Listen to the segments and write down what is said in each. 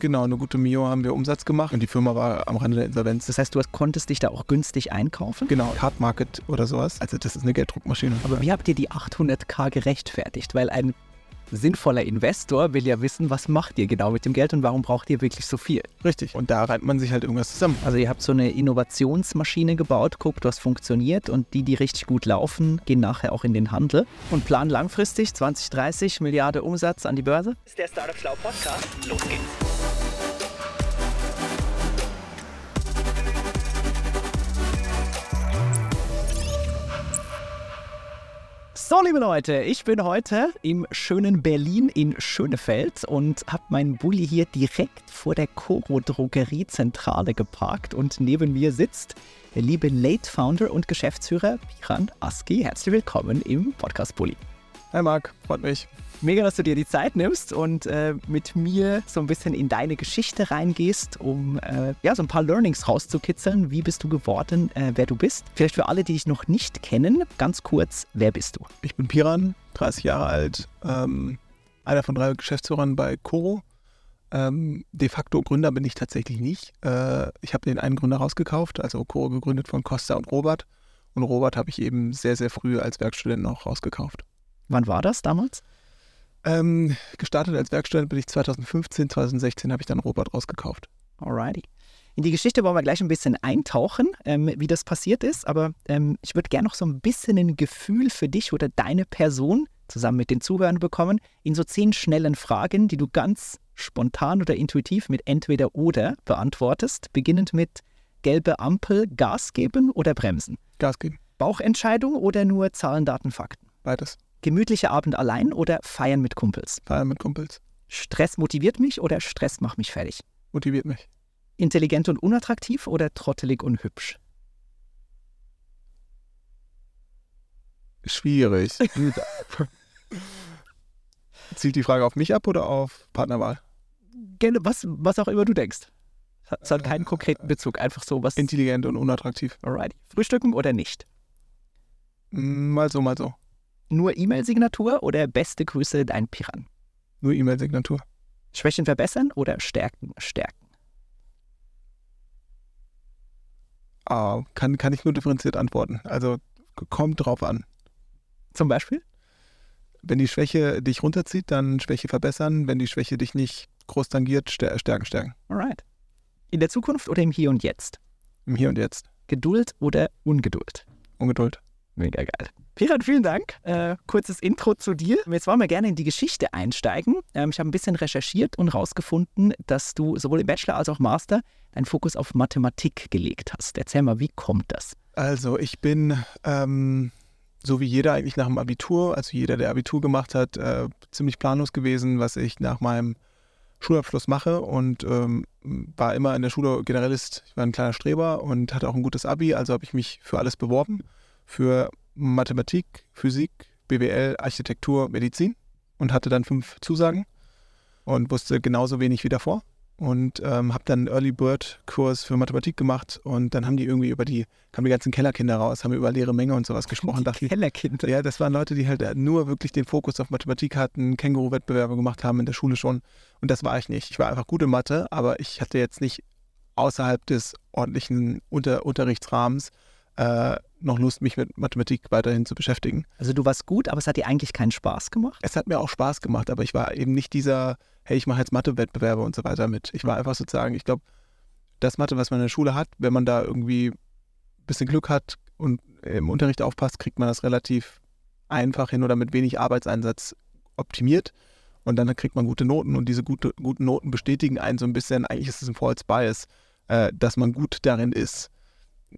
Genau, eine gute Mio haben wir Umsatz gemacht und die Firma war am Rande der Insolvenz. Das heißt, du konntest dich da auch günstig einkaufen? Genau, Card Market oder sowas. Also das ist eine Gelddruckmaschine. Aber wie habt ihr die 800k gerechtfertigt? Weil ein sinnvoller Investor will ja wissen, was macht ihr genau mit dem Geld und warum braucht ihr wirklich so viel. Richtig. Und da reimt man sich halt irgendwas zusammen. Also ihr habt so eine Innovationsmaschine gebaut, guckt, was funktioniert und die, die richtig gut laufen, gehen nachher auch in den Handel und planen langfristig 20, 30 Milliarden Umsatz an die Börse. Das ist der Startup Schlau Podcast. Los geht's. So, liebe Leute, ich bin heute im schönen Berlin in Schönefeld und habe meinen Bulli hier direkt vor der Coro Drogeriezentrale geparkt und neben mir sitzt der liebe Late Founder und Geschäftsführer Piran Aski. Herzlich willkommen im Podcast Bulli. Hi Marc, freut mich. Mega, dass du dir die Zeit nimmst und äh, mit mir so ein bisschen in deine Geschichte reingehst, um äh, ja, so ein paar Learnings rauszukitzeln. Wie bist du geworden, äh, wer du bist? Vielleicht für alle, die dich noch nicht kennen, ganz kurz, wer bist du? Ich bin Piran, 30 Jahre alt, ähm, einer von drei Geschäftsführern bei Coro. Ähm, de facto Gründer bin ich tatsächlich nicht. Äh, ich habe den einen Gründer rausgekauft, also Coro gegründet von Costa und Robert. Und Robert habe ich eben sehr, sehr früh als Werkstudent noch rausgekauft. Wann war das damals? Ähm, gestartet als Werkstudent bin ich 2015, 2016 habe ich dann Robert rausgekauft. Alrighty. In die Geschichte wollen wir gleich ein bisschen eintauchen, ähm, wie das passiert ist, aber ähm, ich würde gerne noch so ein bisschen ein Gefühl für dich oder deine Person zusammen mit den Zuhörern bekommen, in so zehn schnellen Fragen, die du ganz spontan oder intuitiv mit entweder oder beantwortest, beginnend mit gelbe Ampel, Gas geben oder bremsen? Gas geben. Bauchentscheidung oder nur Zahlen, Daten, Fakten? Beides. Gemütlicher Abend allein oder feiern mit Kumpels? Feiern mit Kumpels. Stress motiviert mich oder Stress macht mich fertig? Motiviert mich. Intelligent und unattraktiv oder trottelig und hübsch? Schwierig. Zielt die Frage auf mich ab oder auf Partnerwahl? Gerne, was, was auch immer du denkst. Es hat keinen konkreten Bezug, einfach so was. Intelligent und unattraktiv. Alrighty. Frühstücken oder nicht? Mal so, mal so. Nur E-Mail-Signatur oder beste Grüße, dein Piran? Nur E-Mail-Signatur. Schwächen verbessern oder Stärken stärken? Ah, kann, kann ich nur differenziert antworten. Also kommt drauf an. Zum Beispiel? Wenn die Schwäche dich runterzieht, dann Schwäche verbessern. Wenn die Schwäche dich nicht groß tangiert, stärken, stärken. Alright. In der Zukunft oder im Hier und Jetzt? Im Hier und Jetzt. Geduld oder Ungeduld? Ungeduld. Mega geil. Pirat, vielen Dank. Äh, kurzes Intro zu dir. Jetzt wollen wir gerne in die Geschichte einsteigen. Ähm, ich habe ein bisschen recherchiert und herausgefunden, dass du sowohl im Bachelor als auch Master deinen Fokus auf Mathematik gelegt hast. Erzähl mal, wie kommt das? Also ich bin, ähm, so wie jeder eigentlich nach dem Abitur, also jeder, der Abitur gemacht hat, äh, ziemlich planlos gewesen, was ich nach meinem Schulabschluss mache und ähm, war immer in der Schule Generalist. Ich war ein kleiner Streber und hatte auch ein gutes Abi, also habe ich mich für alles beworben für Mathematik, Physik, BWL, Architektur, Medizin und hatte dann fünf Zusagen und wusste genauso wenig wie davor. Und ähm, habe dann einen Early Bird Kurs für Mathematik gemacht und dann haben die irgendwie über die, kamen die ganzen Kellerkinder raus, haben über leere Menge und sowas gesprochen. Die Kellerkinder? Ja, das waren Leute, die halt nur wirklich den Fokus auf Mathematik hatten, Känguru-Wettbewerbe gemacht haben in der Schule schon. Und das war ich nicht. Ich war einfach gut in Mathe, aber ich hatte jetzt nicht außerhalb des ordentlichen Unter Unterrichtsrahmens äh, noch Lust, mich mit Mathematik weiterhin zu beschäftigen. Also du warst gut, aber es hat dir eigentlich keinen Spaß gemacht? Es hat mir auch Spaß gemacht, aber ich war eben nicht dieser, hey, ich mache jetzt Mathe-Wettbewerbe und so weiter mit. Ich war einfach sozusagen, ich glaube, das Mathe, was man in der Schule hat, wenn man da irgendwie ein bisschen Glück hat und im Unterricht aufpasst, kriegt man das relativ einfach hin oder mit wenig Arbeitseinsatz optimiert. Und dann kriegt man gute Noten und diese gute, guten Noten bestätigen einen so ein bisschen, eigentlich ist es ein False Bias, äh, dass man gut darin ist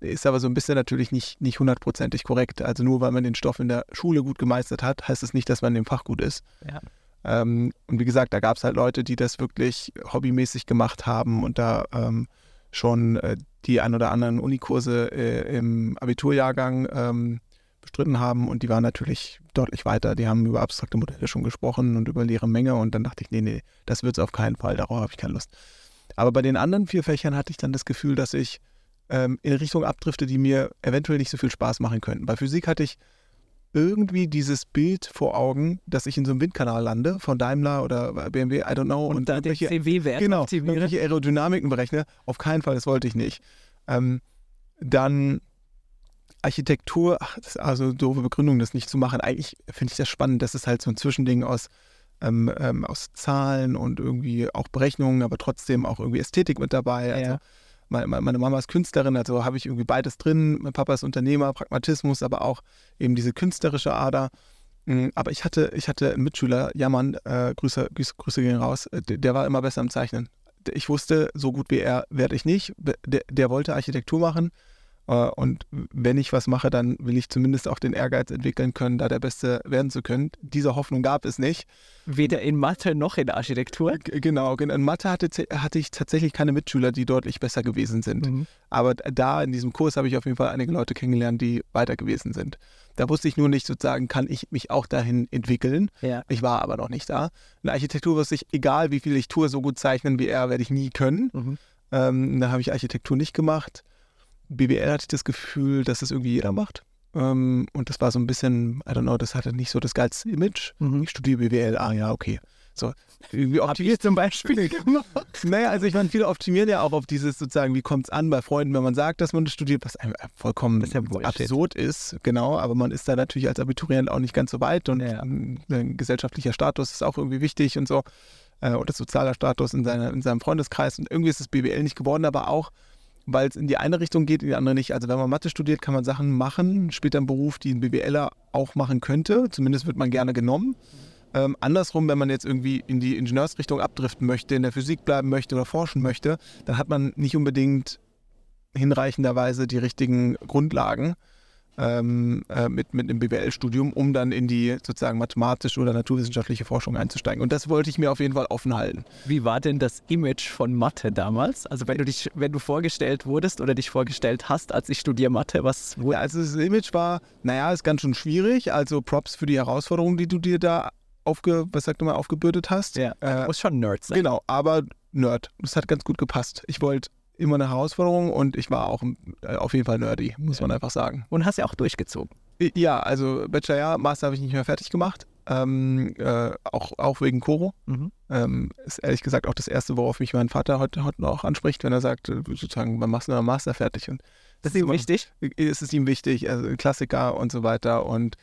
ist aber so ein bisschen natürlich nicht, nicht hundertprozentig korrekt. Also nur weil man den Stoff in der Schule gut gemeistert hat, heißt es das nicht, dass man in dem Fach gut ist. Ja. Ähm, und wie gesagt, da gab es halt Leute, die das wirklich hobbymäßig gemacht haben und da ähm, schon äh, die ein oder anderen Unikurse äh, im Abiturjahrgang ähm, bestritten haben und die waren natürlich deutlich weiter. Die haben über abstrakte Modelle schon gesprochen und über leere Menge und dann dachte ich, nee, nee, das wird es auf keinen Fall, darauf habe ich keine Lust. Aber bei den anderen vier Fächern hatte ich dann das Gefühl, dass ich ähm, in Richtung abdrifte, die mir eventuell nicht so viel Spaß machen könnten. Bei Physik hatte ich irgendwie dieses Bild vor Augen, dass ich in so einem Windkanal lande von Daimler oder BMW, I don't know. Und, und da den CW-Wert genau, irgendwelche Aerodynamiken berechne. Auf keinen Fall, das wollte ich nicht. Ähm, dann Architektur, ach, das ist also eine doofe Begründung, das nicht zu machen. Eigentlich finde ich das spannend, das ist halt so ein Zwischending aus, ähm, ähm, aus Zahlen und irgendwie auch Berechnungen, aber trotzdem auch irgendwie Ästhetik mit dabei. Also Ja. Meine, Mama ist Künstlerin, also habe ich irgendwie beides drin. Mein Papa ist Unternehmer, Pragmatismus, aber auch eben diese künstlerische Ader. Mm, Aber ich hatte, ich hatte einen Mitschüler, Jammern, äh, Grüße, Grüße, Grüße gehen raus, äh, der, der war immer besser im Zeichnen. Ich wusste, so gut wie er werde ich nicht. Der, der wollte Architektur machen. Äh, Und wenn ich was mache, dann will ich zumindest auch den Ehrgeiz entwickeln können, da der Beste werden zu können. Diese Hoffnung gab es nicht. Weder in Mathe noch in Architektur. G- Genau, gen- in Mathe hatte, hatte ich tatsächlich keine Mitschüler, die deutlich besser gewesen sind. Mhm. Aber da in diesem Kurs habe ich auf jeden Fall einige Leute kennengelernt, die weiter gewesen sind. Da wusste ich nur nicht sozusagen, kann ich mich auch dahin entwickeln. Ja. Ich war aber noch nicht da. In Architektur wusste ich, egal wie viel ich tue, so gut zeichnen wie er, werde ich nie können. Mhm. Ähm, da habe ich Architektur nicht gemacht. BWL hatte ich das Gefühl, dass das irgendwie jeder macht. Ähm, und das war so ein bisschen, I don't know, das hatte nicht so das geilste Image. Mhm. Ich studiere BWL, ah ja, okay. So, irgendwie ich zum Beispiel naja, also ich meine, viele optimieren ja auch auf dieses sozusagen, wie kommt es an bei Freunden, wenn man sagt, dass man das studiert, was einem vollkommen Das ist ja absurd ist, genau, aber man ist da natürlich als Abiturient auch nicht ganz so weit und Ja. ein gesellschaftlicher Status ist auch irgendwie wichtig und so äh, oder sozialer Status in, seiner, in seinem Freundeskreis und irgendwie ist das BWL nicht geworden, aber auch, weil es in die eine Richtung geht, in die andere nicht. Also wenn man Mathe studiert, kann man Sachen machen, später im Beruf, die ein BWLer auch machen könnte, zumindest wird man gerne genommen. Ähm, andersrum, wenn man jetzt irgendwie in die Ingenieursrichtung abdriften möchte, in der Physik bleiben möchte oder forschen möchte, dann hat man nicht unbedingt hinreichenderweise die richtigen Grundlagen ähm, äh, mit, mit einem BWL-Studium, um dann in die sozusagen mathematische oder naturwissenschaftliche Forschung einzusteigen. Und das wollte ich mir auf jeden Fall offen halten. Wie war denn das Image von Mathe damals? Also wenn du dich, wenn du vorgestellt wurdest oder dich vorgestellt hast, als ich studiere Mathe, was wo, Ja, also das Image war, naja, ist ganz schön schwierig. Also Props für die Herausforderungen, die du dir da aufge, was sagt man, aufgebürdet hast. ja, Äh, muss schon Nerd sein. Genau, aber Nerd. Das hat ganz gut gepasst. Ich wollte immer eine Herausforderung und ich war auch äh, auf jeden Fall nerdy, muss man einfach sagen. Und hast ja auch durchgezogen. Ja, also Bachelor Master habe ich nicht mehr fertig gemacht. Ähm, äh, auch, auch wegen Koro. Mhm. Ähm, ist ehrlich gesagt auch das Erste, worauf mich mein Vater heute, heute noch anspricht, wenn er sagt, äh, sozusagen, wann machst du deinen Master fertig? Und Das ist ihm wichtig. Es ist ihm wichtig, also Klassiker und so weiter. Und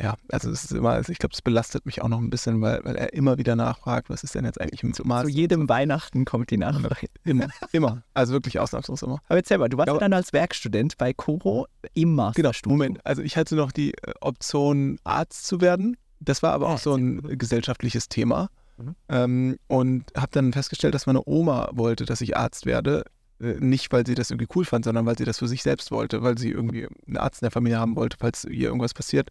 ja, also es ist immer, also ich glaube, es belastet mich auch noch ein bisschen, weil, weil er immer wieder nachfragt, was ist denn jetzt eigentlich im Master? Zu jedem Weihnachten kommt die Nachfrage. Immer, immer. Also wirklich ausnahmslos immer. Aber erzähl mal, du warst Ja, dann als Werkstudent bei Coro im Genau, Masterstudium. Moment. Also ich hatte noch die äh, Option, Arzt zu werden. Das war aber Ah, auch so ein gesellschaftliches Thema. Mhm. Ähm, und habe dann festgestellt, dass meine Oma wollte, dass ich Arzt werde. Äh, Nicht, weil sie das irgendwie cool fand, sondern weil sie das für sich selbst wollte, weil sie irgendwie einen Arzt in der Familie haben wollte, falls ihr irgendwas passiert.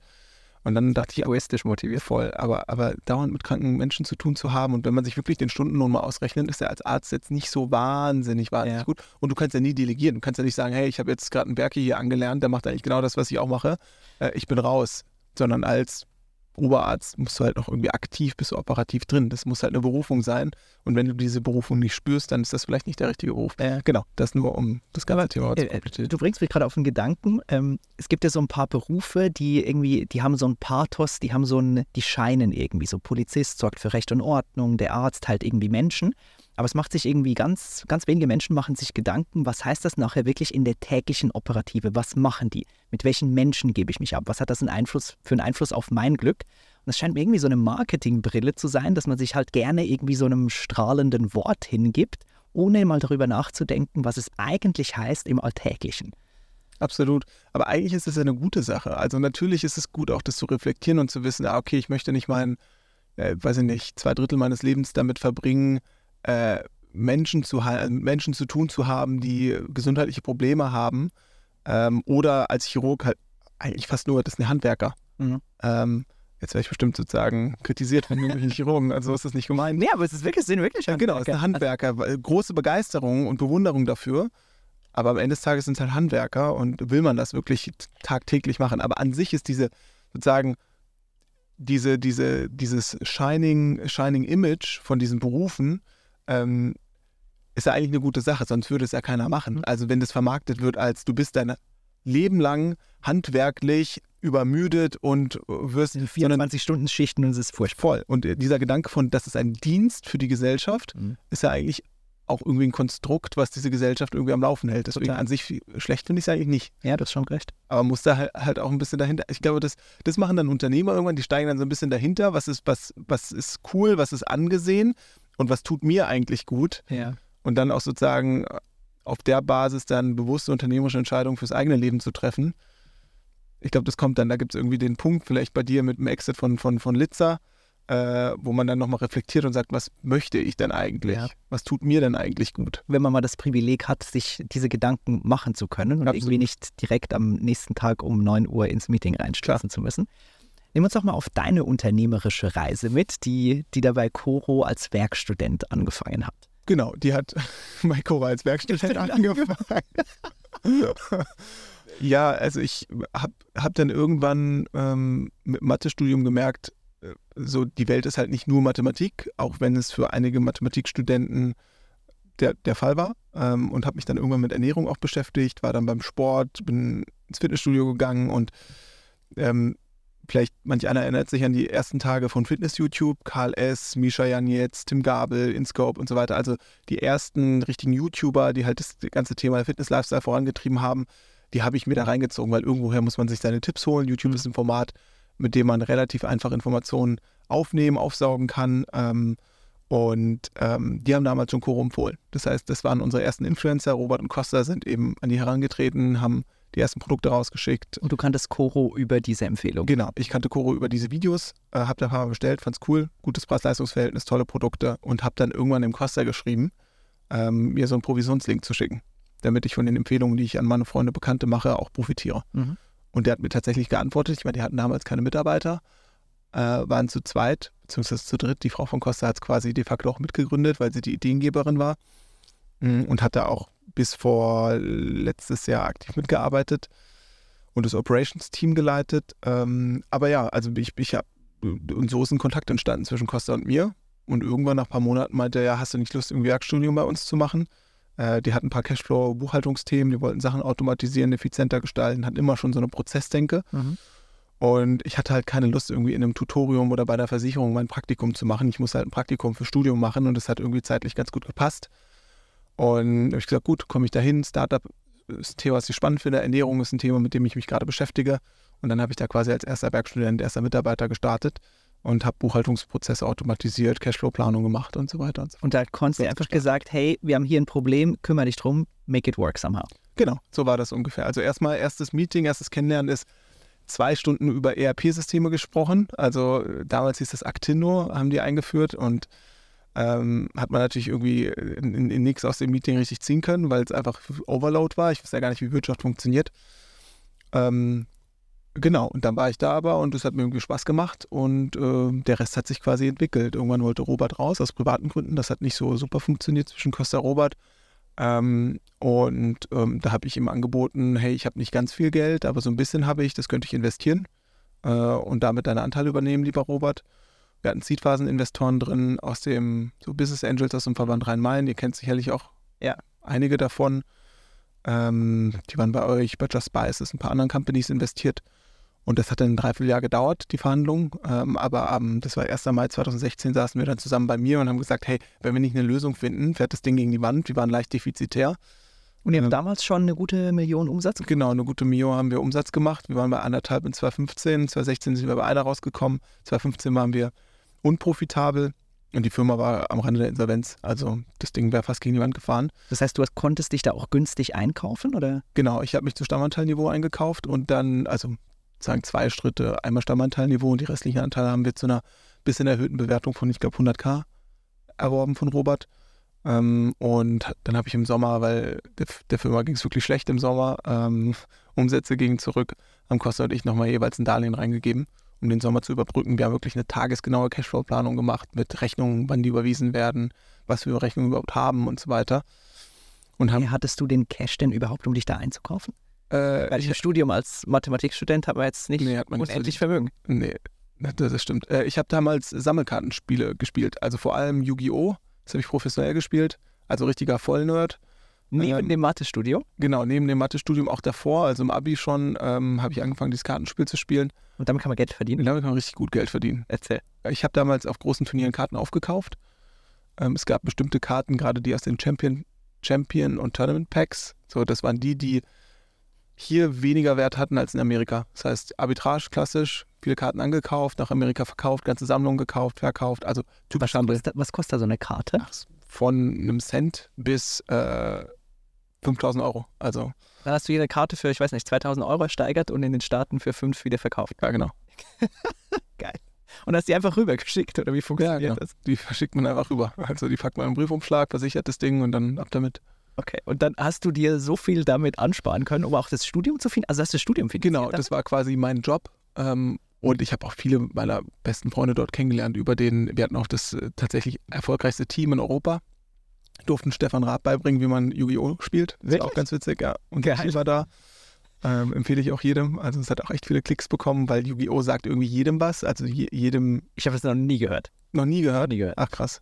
Und dann dachte ich, Egoistisch motiviert. voll, aber, aber dauernd mit kranken Menschen zu tun zu haben und wenn man sich wirklich den Stundenlohn mal ausrechnet, ist er als Arzt jetzt nicht so wahnsinnig, wahnsinnig Ja. gut. Und du kannst ja nie delegieren. Du kannst ja nicht sagen, hey, ich habe jetzt gerade einen Berke hier angelernt, der macht eigentlich genau das, was ich auch mache. Äh, ich bin raus. Sondern als Oberarzt musst du halt noch irgendwie aktiv, bist du operativ drin. Das muss halt eine Berufung sein. Und wenn du diese Berufung nicht spürst, dann ist das vielleicht nicht der richtige Beruf. Ja. Genau, das nur um das ganze Thema zu Äh, äh. Du bringst mich gerade auf einen Gedanken. Ähm, es gibt ja so ein paar Berufe, die irgendwie, die haben so ein Pathos, die haben so ein, die scheinen irgendwie. So Polizist sorgt für Recht und Ordnung, der Arzt halt irgendwie Menschen. Aber es macht sich irgendwie ganz, ganz wenige Menschen machen sich Gedanken, was heißt das nachher wirklich in der täglichen Operative? Was machen die? Mit welchen Menschen gebe ich mich ab? Was hat das einen Einfluss, für einen Einfluss auf mein Glück? Und es scheint mir irgendwie so eine Marketingbrille zu sein, dass man sich halt gerne irgendwie so einem strahlenden Wort hingibt, ohne mal darüber nachzudenken, was es eigentlich heißt im Alltäglichen. Absolut. Aber eigentlich ist es eine gute Sache. Also natürlich ist es gut, auch das zu reflektieren und zu wissen, ah, okay, ich möchte nicht meinen, äh, weiß ich nicht, zwei Drittel meines Lebens damit verbringen, äh, Menschen, zu, Menschen zu tun zu haben, die gesundheitliche Probleme haben. Ähm, oder als Chirurg halt eigentlich fast nur, das sind Handwerker. Mhm. Ähm, jetzt werde ich bestimmt sozusagen kritisiert von irgendwelchen Chirurgen, also so ist das nicht gemeint. Nee, aber es ist wirklich, sind wirklich Ja, genau, es ist ein Handwerker. Große Begeisterung und Bewunderung dafür. Aber am Ende des Tages sind es halt Handwerker und will man das wirklich tagtäglich machen. Aber an sich ist diese, sozusagen, diese, diese, dieses Shining, Shining Image von diesen Berufen, ähm, ist ja eigentlich eine gute Sache, sonst würde es ja keiner machen. Mhm. Also wenn das vermarktet wird als du bist dein Leben lang handwerklich übermüdet und wirst Diese 24-Stunden-Schichten und es ist furchtbar. voll. Und dieser Gedanke von, das ist ein Dienst für die Gesellschaft, Mhm. ist ja eigentlich auch irgendwie ein Konstrukt, was diese Gesellschaft irgendwie am Laufen hält. Deswegen Total. an sich schlecht finde ich es eigentlich nicht. Ja, du hast schon recht. Aber muss da halt, halt auch ein bisschen dahinter. Ich glaube, das, das machen dann Unternehmer irgendwann, die steigen dann so ein bisschen dahinter. Was ist, was, was ist cool, was ist angesehen und was tut mir eigentlich gut? Ja. Und dann auch sozusagen auf der Basis dann bewusste unternehmerische Entscheidungen fürs eigene Leben zu treffen. Ich glaube, das kommt dann, da gibt es irgendwie den Punkt, vielleicht bei dir mit dem Exit von, von, von Litzer, äh, wo man dann nochmal reflektiert und sagt, was möchte ich denn eigentlich? Ja. Was tut mir denn eigentlich gut? Wenn man mal das Privileg hat, sich diese Gedanken machen zu können und Absolut. irgendwie nicht direkt am nächsten Tag um 9 Uhr ins Meeting reinstürzen zu müssen. Nimm uns doch mal auf deine unternehmerische Reise mit, die, die da bei Coro als Werkstudent angefangen hat. Genau, die hat bei Cora als Werkstudent angefangen. ja, also ich habe hab dann irgendwann ähm, mit Mathestudium gemerkt, äh, so die Welt ist halt nicht nur Mathematik, auch wenn es für einige Mathematikstudenten der, der Fall war. Ähm, und habe mich dann irgendwann mit Ernährung auch beschäftigt, war dann beim Sport, bin ins Fitnessstudio gegangen und ähm, vielleicht manch einer erinnert sich an die ersten Tage von Fitness-YouTube, Karl S., Misha Janetz, Tim Gabel, InScope und so weiter. Also die ersten richtigen YouTuber, die halt das ganze Thema Fitness-Lifestyle vorangetrieben haben, die habe ich mir da reingezogen, weil irgendwoher muss man sich seine Tipps holen. YouTube ist ein Format, mit dem man relativ einfach Informationen aufnehmen, aufsaugen kann. Ähm, und ähm, die haben damals schon Coro empfohlen. Das heißt, das waren unsere ersten Influencer. Robert und Costa sind eben an die herangetreten, haben die ersten Produkte rausgeschickt. Und du kanntest Coro über diese Empfehlung. Genau, ich kannte Coro über diese Videos, äh, habe da ein paar Mal bestellt, fand's cool, gutes Preis-Leistungs-Verhältnis, tolle Produkte und habe dann irgendwann dem Costa geschrieben, ähm, mir so einen Provisionslink zu schicken, damit ich von den Empfehlungen, die ich an meine Freunde, Bekannte mache, auch profitiere. Mhm. Und der hat mir tatsächlich geantwortet. Ich meine, die hatten damals keine Mitarbeiter, äh, waren zu zweit, beziehungsweise zu dritt. Die Frau von Costa hat es quasi de facto auch mitgegründet, weil sie die Ideengeberin war Mm, und hat da auch bis vor letztes Jahr aktiv mitgearbeitet und das Operations-Team geleitet. Ähm, aber ja, also ich, ich habe, und so ist ein Kontakt entstanden zwischen Costa und mir. Und irgendwann nach ein paar Monaten meinte er, ja, hast du nicht Lust, irgendwie Werkstudium bei uns zu machen? Äh, die hatten ein paar Cashflow-Buchhaltungsthemen, die wollten Sachen automatisieren, effizienter gestalten, hatten immer schon so eine Prozessdenke. Mhm. Und ich hatte halt keine Lust, irgendwie in einem Tutorium oder bei der Versicherung mein Praktikum zu machen. Ich musste halt ein Praktikum für Studium machen und das hat irgendwie zeitlich ganz gut gepasst. Und habe ich gesagt, gut, komme ich dahin. Startup ist ein Thema, was ich spannend finde. Ernährung ist ein Thema, mit dem ich mich gerade beschäftige. Und dann habe ich da quasi als erster Werkstudent, erster Mitarbeiter gestartet und habe Buchhaltungsprozesse automatisiert, Cashflow-Planung gemacht und so weiter und so fort. Und da konntest du einfach gesagt, hey, wir haben hier ein Problem, kümmere dich drum, make it work somehow. Genau, so war das ungefähr. Also erstmal erstes Meeting, erstes Kennenlernen ist zwei Stunden über ERP-Systeme gesprochen. Also damals hieß das Actino, haben die eingeführt und ähm, hat man natürlich irgendwie in, in, in nichts aus dem Meeting richtig ziehen können, weil es einfach Overload war. Ich wusste ja gar nicht, wie Wirtschaft funktioniert. Ähm, genau, und dann war ich da aber und es hat mir irgendwie Spaß gemacht und äh, der Rest hat sich quasi entwickelt. Irgendwann wollte Robert raus aus privaten Gründen. Das hat nicht so super funktioniert zwischen Costa Robert. Ähm, und ähm, da habe ich ihm angeboten, hey, ich habe nicht ganz viel Geld, aber so ein bisschen habe ich, das könnte ich investieren äh, und damit deine Anteile übernehmen, lieber Robert. Wir hatten Seedphasen-Investoren drin aus dem, so Business Angels aus dem Verband Rhein-Main, ihr kennt sicherlich auch Ja. einige davon. Ähm, die waren bei euch, bei Just Spices, ein paar anderen Companies investiert. Und das hat dann ein Dreivierteljahr gedauert, die Verhandlung. Ähm, aber am, das war 1. Mai 2016, saßen wir dann zusammen bei mir und haben gesagt, hey, wenn wir nicht eine Lösung finden, fährt das Ding gegen die Wand. Wir waren leicht defizitär. Und ihr habt Ja. damals schon eine gute Million Umsatz gemacht? Genau, eine gute Mio haben wir Umsatz gemacht. Wir waren bei anderthalb in 2015, 2016 sind wir bei einer rausgekommen, 2015 waren wir unprofitabel und die Firma war am Rande der Insolvenz. Also das Ding wäre fast gegen die Wand gefahren. Das heißt, du hast, konntest dich da auch günstig einkaufen, oder? Genau, ich habe mich zu Stammanteilniveau eingekauft und dann, also sagen zwei Schritte, einmal Stammanteilniveau und die restlichen Anteile haben wir zu einer bisschen erhöhten Bewertung von, ich glaube, 100k erworben von Robert. Ähm, und dann habe ich im Sommer, weil der, der Firma ging es wirklich schlecht im Sommer, ähm, Umsätze gingen zurück, haben Costa und ich nochmal jeweils ein Darlehen reingegeben, um den Sommer zu überbrücken. Wir haben wirklich eine tagesgenaue Cashflow-Planung gemacht mit Rechnungen, wann die überwiesen werden, was wir für Rechnungen überhaupt haben und so weiter. Und haben, Hey, hattest du den Cash denn überhaupt, um dich da einzukaufen? äh, Weil ich, im Studium als Mathematikstudent man jetzt nicht Nee, man nicht unendlich Vermögen. Nee, das, das stimmt. Äh, Ich habe damals Sammelkartenspiele gespielt. Also vor allem Yu-Gi-Oh! Das habe ich professionell gespielt. Also richtiger Vollnerd. Neben Ähm, dem Mathestudio. Genau, neben dem Mathestudium auch davor, also im Abi schon, ähm, habe ich angefangen, dieses Kartenspiel zu spielen. Und damit kann man Geld verdienen. Und damit kann man richtig gut Geld verdienen. Erzähl. Ich habe damals auf großen Turnieren Karten aufgekauft. Ähm, es gab bestimmte Karten, gerade die aus den Champion, Champion und Tournament Packs. So, das waren die, die hier weniger Wert hatten als in Amerika. Das heißt, Arbitrage klassisch, viele Karten angekauft, nach Amerika verkauft, ganze Sammlungen gekauft, verkauft. Also typisch Was Handel. was kostet da so eine Karte? Ach, Von einem Cent bis äh, 5000 Euro. Also, Dann hast du jede Karte für, ich weiß nicht, 2000 Euro ersteigert und in den Staaten für 5 wieder verkauft. ja, genau. Und hast die einfach rübergeschickt oder wie funktioniert genau. das? Die verschickt man einfach rüber. Also, die packt man einen Briefumschlag, versichert das Ding und dann ab damit. Okay. Und dann hast du dir so viel damit ansparen können, um auch das Studium zu finden. Also hast du das Studium finanziert? Genau, das war quasi mein Job. Ähm, und ich habe auch viele meiner besten Freunde dort kennengelernt über den, wir hatten auch das äh, tatsächlich erfolgreichste Team in Europa. Durften Stefan Raab beibringen, wie man Yu-Gi-Oh! spielt. Das war Wirklich? auch ganz witzig, ja. Und Geil. Michi war da. Ähm, empfehle ich auch jedem. Also es hat auch echt viele Klicks bekommen, weil Yu-Gi-Oh! sagt irgendwie jedem was. Also je, jedem Ich habe das noch nie gehört. noch nie gehört. nie gehört. Ach krass.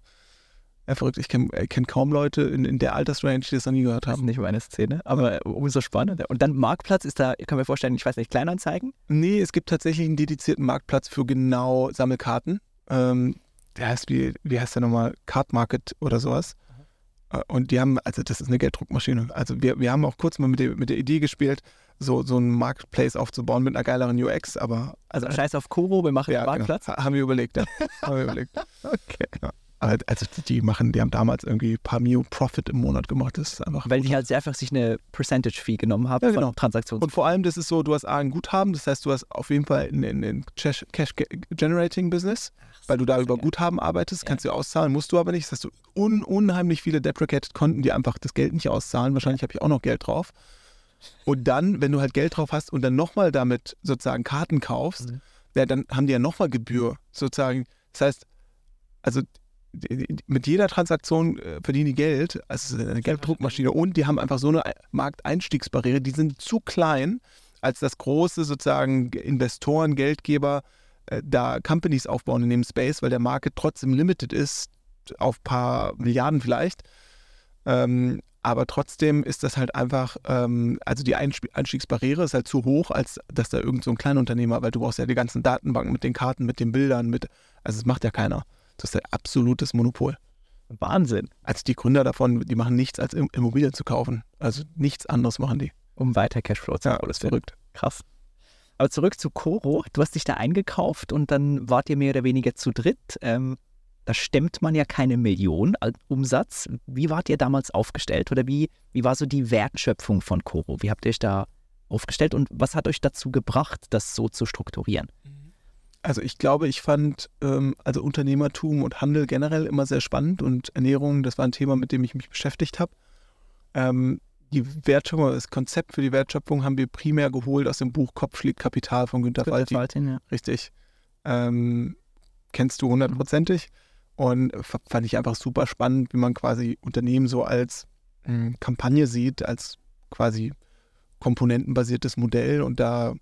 Ja, verrückt. Ich kenne kenn kaum Leute in, in der Altersrange, die das noch nie gehört Das ist haben. nicht meine Szene, aber umso spannender. Und dann Marktplatz ist da, ich kann mir vorstellen, ich weiß nicht, Kleinanzeigen? Nee, es gibt tatsächlich einen dedizierten Marktplatz für genau Sammelkarten. Ähm, der heißt, wie, wie heißt der nochmal? Card Market oder sowas. Und die haben, also das ist eine Gelddruckmaschine. Also wir, wir haben auch kurz mal mit der, mit der Idee gespielt, so, so einen Marketplace aufzubauen mit einer geileren UX, aber Also scheiß auf Kuro, wir machen ja, einen Marktplatz. Genau. Ha- Haben wir überlegt, ja. haben wir überlegt. Okay. Ja. Aber also die- machen, die haben damals irgendwie ein paar Mio Profit im Monat gemacht. Das ist einfach Weil die halt sehr einfach sich eine Percentage-Fee genommen haben Ja, genau. von Transaktionen. Und vor allem, das ist so, du hast A, ein Guthaben, das heißt, du hast auf jeden Fall ein Cash-Generating-Business, weil du da über Guthaben arbeitest, Ja. kannst du auszahlen, musst du aber nicht. Das heißt, du un unheimlich viele deprecated Konten, die einfach das Geld nicht auszahlen. Wahrscheinlich habe ich auch noch Geld drauf. Und dann, wenn du halt Geld drauf hast und dann nochmal damit sozusagen Karten kaufst, Mhm. ja, dann haben die ja nochmal Gebühr sozusagen. Das heißt, also mit jeder Transaktion äh, verdienen die Geld, also eine Gelddruckmaschine und die haben einfach so eine Markteinstiegsbarriere, die sind zu klein, als dass große sozusagen Investoren, Geldgeber äh, da Companies aufbauen in dem Space, weil der Market trotzdem limited ist, auf paar Milliarden vielleicht. Ähm, aber trotzdem ist das halt einfach, ähm, also die Einstiegsbarriere ist halt zu hoch, als dass da irgend so ein Kleinunternehmer, weil du brauchst ja die ganzen Datenbanken mit den Karten, mit den Bildern, mit, also das macht ja keiner. Das ist ein absolutes Monopol. Wahnsinn. Also die Gründer davon, die machen nichts, als Im- Immobilien zu kaufen. Also nichts anderes machen die. Um weiter Cashflow zu Ja, das ist verrückt. Krass. Aber zurück zu Coro. Du hast dich da eingekauft und dann wart ihr mehr oder weniger zu dritt. Ähm, da stemmt man ja keine Million als Umsatz. Wie wart ihr damals aufgestellt oder wie, wie war so die Wertschöpfung von Coro? Wie habt ihr euch da aufgestellt und was hat euch dazu gebracht, das so zu strukturieren? Also ich glaube, ich fand ähm, also Unternehmertum und Handel generell immer sehr spannend und Ernährung, das war ein Thema, mit dem ich mich beschäftigt habe. Ähm, die Wertschöpfung, das Konzept für die Wertschöpfung haben wir primär geholt aus dem Buch Kopf schlägt Kapital von Günter Walti. ja. Richtig. Ähm, kennst du hundertprozentig. Und f- fand ich einfach super spannend, wie man quasi Unternehmen so als mh, Kampagne sieht, als quasi komponentenbasiertes Modell und da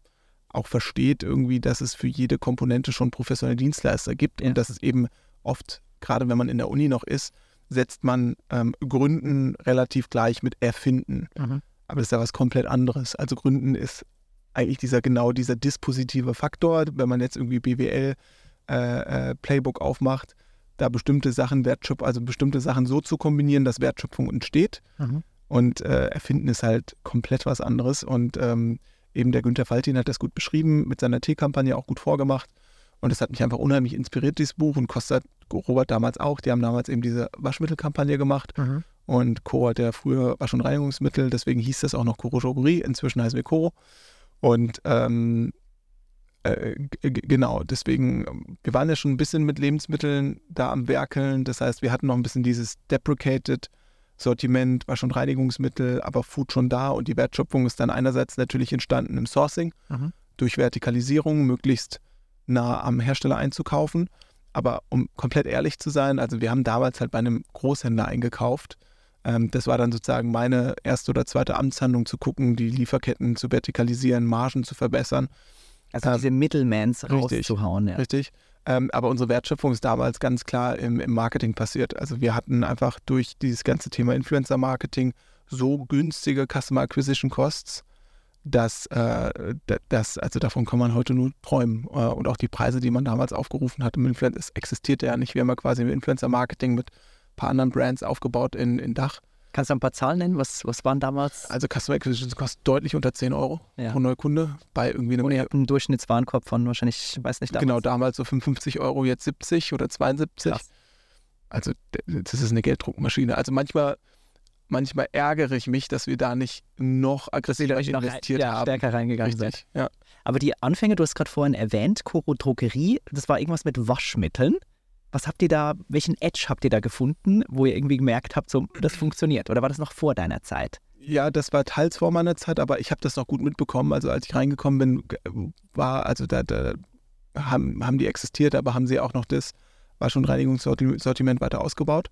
auch versteht irgendwie, dass es für jede Komponente schon professionelle Dienstleister gibt Ja. und dass es eben oft, gerade wenn man in der Uni noch ist, setzt man ähm, Gründen relativ gleich mit Erfinden. Mhm. Aber das ist ja was komplett anderes. Also Gründen ist eigentlich dieser genau dieser dispositive Faktor, wenn man jetzt irgendwie BWL äh, äh, Playbook aufmacht, da bestimmte Sachen Wertschöpfung, also bestimmte Sachen so zu kombinieren, dass Wertschöpfung entsteht. Mhm. Und äh, Erfinden ist halt komplett was anderes. Und ähm, eben der Günther Faltin hat das gut beschrieben, mit seiner Tee-Kampagne auch gut vorgemacht. Und das hat mich einfach unheimlich inspiriert, dieses Buch. Und Costa, Robert damals auch. Die haben damals eben diese Waschmittelkampagne gemacht. Mhm. Und Coro hat ja früher Wasch- und Reinigungsmittel, deswegen hieß das auch noch Coro Drogerie. Inzwischen heißen wir Coro. Und ähm, äh, genau, deswegen, wir waren ja schon ein bisschen mit Lebensmitteln da am Werkeln. Das heißt, wir hatten noch ein bisschen dieses deprecated Sortiment, Wasch- und Reinigungsmittel, aber Food schon da. Und die Wertschöpfung ist dann einerseits natürlich entstanden im Sourcing Mhm. durch Vertikalisierung, möglichst nah am Hersteller einzukaufen. Aber um komplett ehrlich zu sein, also wir haben damals halt bei einem Großhändler eingekauft. Ähm, das war dann sozusagen meine erste oder zweite Amtshandlung zu gucken, die Lieferketten zu vertikalisieren, Margen zu verbessern. Also Ähm, diese Middlemans richtig. rauszuhauen. Ja. Richtig. Ähm, aber unsere Wertschöpfung ist damals ganz klar im, im Marketing passiert. Also wir hatten einfach durch dieses ganze Thema Influencer-Marketing so günstige Customer Acquisition Costs, dass äh, da- das, also davon kann man heute nur träumen. Äh, und auch die Preise, die man damals aufgerufen hat im Influencer, es existierte ja nicht. Wir haben ja quasi im Influencer-Marketing mit ein paar anderen Brands aufgebaut in, in Dach. Kannst du ein paar Zahlen nennen? Was, was waren damals? Also Customer Acquisition Cost deutlich unter 10 Euro Ja. pro Neukunde bei irgendwie einem Und ihr habt einen Durchschnittswarenkorb von wahrscheinlich, ich weiß nicht, Genau, damals so 55 Euro, jetzt 70 oder 72. Krass. Also das ist eine Gelddruckmaschine. Also manchmal, manchmal ärgere ich mich, dass wir da nicht noch aggressiver Noch rein- investiert ja, haben. stärker reingegangen. Richtig, ja. Aber die Anfänge, du hast gerade vorhin erwähnt, Koro Drogerie, das war irgendwas mit Waschmitteln. Was habt ihr da, welchen Edge habt ihr da gefunden, wo ihr irgendwie gemerkt habt, so, das funktioniert? Oder war das noch vor deiner Zeit? Ja, das war teils vor meiner Zeit, aber ich habe das noch gut mitbekommen. Also als ich reingekommen bin, war, also da, da haben, haben die existiert, aber haben sie auch noch das Wasch- und Reinigungssortiment weiter ausgebaut.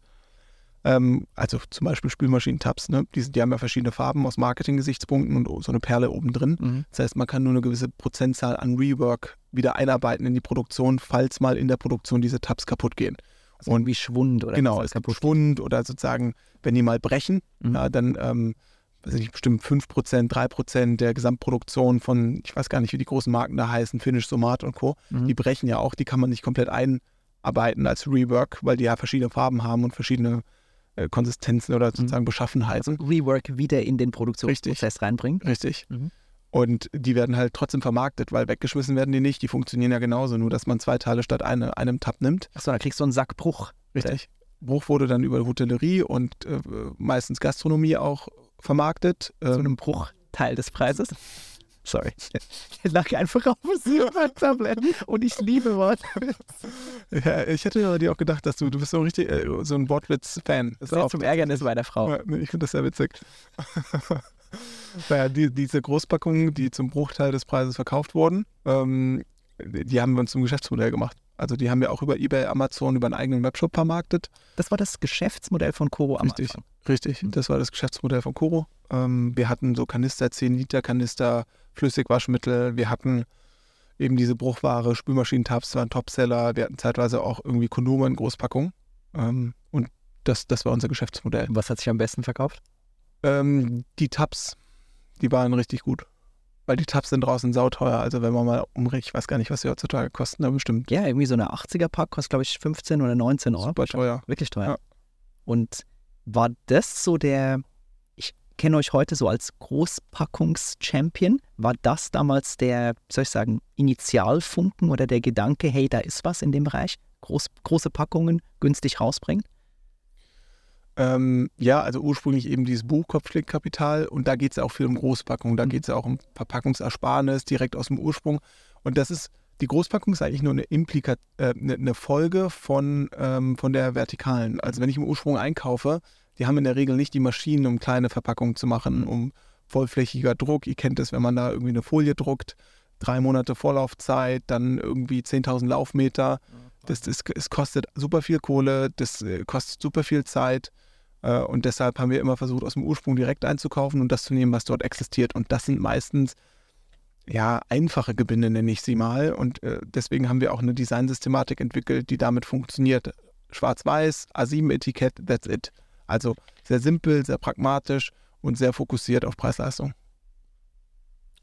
Ähm, also zum Beispiel Spülmaschinen-Tabs, ne? die, sind- die haben ja verschiedene Farben aus Marketing-Gesichtspunkten und so eine Perle oben drin. Das heißt, man kann nur eine gewisse Prozentzahl an Rework wieder einarbeiten in die Produktion, falls mal in der Produktion diese Tabs kaputt gehen. Also irgendwie Schwund oder genau, es gibt kaputt. Schwund oder sozusagen, wenn die mal brechen, Mhm. ja, dann ähm, weiß ich nicht, bestimmt 5%, 3% der Gesamtproduktion von, ich weiß gar nicht, wie die großen Marken da heißen, Finish, Somat und Co., Mhm. die brechen ja auch, die kann man nicht komplett einarbeiten als Rework, weil die ja verschiedene Farben haben und verschiedene Konsistenzen Mhm. oder sozusagen Beschaffenheiten. Rework wieder in den Produktionsprozess reinbringen. Richtig. Mhm. Und die werden halt trotzdem vermarktet, weil weggeschmissen werden die nicht. Die funktionieren ja genauso, nur dass man zwei Teile statt eine, einem Tab nimmt. Achso, da kriegst du einen Sack Bruch. Richtig. Bruch wurde dann über Hotellerie und äh, meistens Gastronomie auch vermarktet. Zu Ähm, einem Bruchteil des Preises. Sorry. Ich lag einfach auf dem Tablet und ich liebe Worte. ja, ich hätte dir auch gedacht, dass du, du bist so ein richtig äh, so ein Wortwitz-Fan. Das ist ja zum Ärgernis meiner Frau. Ja, ich finde das sehr witzig. naja, die, diese Großpackungen, die zum Bruchteil des Preises verkauft wurden, ähm, die haben wir uns zum Geschäftsmodell gemacht. Also die haben wir auch über eBay, Amazon, über einen eigenen Webshop vermarktet. Das war das Geschäftsmodell von Koro am Richtig, Anfang. richtig. Das war das Geschäftsmodell von Koro. Ähm, wir hatten so Kanister, 10 Liter Kanister, Flüssigwaschmittel. Wir hatten eben diese Bruchware, Spülmaschinentabs waren Topseller. Wir hatten zeitweise auch irgendwie Kondome in Großpackungen. Ähm, und das, das war unser Geschäftsmodell. Was hat sich am besten verkauft? Ähm, die Tabs, die waren richtig gut. Weil die Tabs sind draußen sauteuer. Also wenn man mal umrechnet, ich weiß gar nicht, was sie heutzutage kosten, aber bestimmt Ja, irgendwie so eine 80er-Pack kostet, glaube ich, 15 oder 19 Euro. super teuer. Wirklich teuer. Ja. Und war das so der, ich kenne euch heute so als Großpackungs-Champion, war das damals der, soll ich sagen, Initialfunken oder der Gedanke, hey, da ist was in dem Bereich, Groß, große Packungen günstig rausbringen? Ähm, ja, also ursprünglich eben dieses Buch Kopfschlägkapital und da geht es ja auch viel um Großpackung. Da Mhm. geht es ja auch um Verpackungsersparnis direkt aus dem Ursprung. Und das ist, die Großpackung ist eigentlich nur eine, Implika äh, eine, eine Folge von, ähm, von der vertikalen. Also wenn ich im Ursprung einkaufe, die haben in der Regel nicht die Maschinen, um kleine Verpackungen zu machen, Mhm. um vollflächiger Druck. Ihr kennt es, wenn man da irgendwie eine Folie druckt, drei Monate Vorlaufzeit, dann irgendwie 10.000 Laufmeter. Das, das, es kostet super viel Kohle, das äh, kostet super viel Zeit. Äh, und deshalb haben wir immer versucht, aus dem Ursprung direkt einzukaufen und das zu nehmen, was dort existiert. Und das sind meistens ja einfache Gebinde, nenne ich sie mal. Und äh, deswegen haben wir auch eine Designsystematik entwickelt, die damit funktioniert. Schwarz-Weiß, A7-Etikett, that's it. Also sehr simpel, sehr pragmatisch und sehr fokussiert auf Preis-Leistung.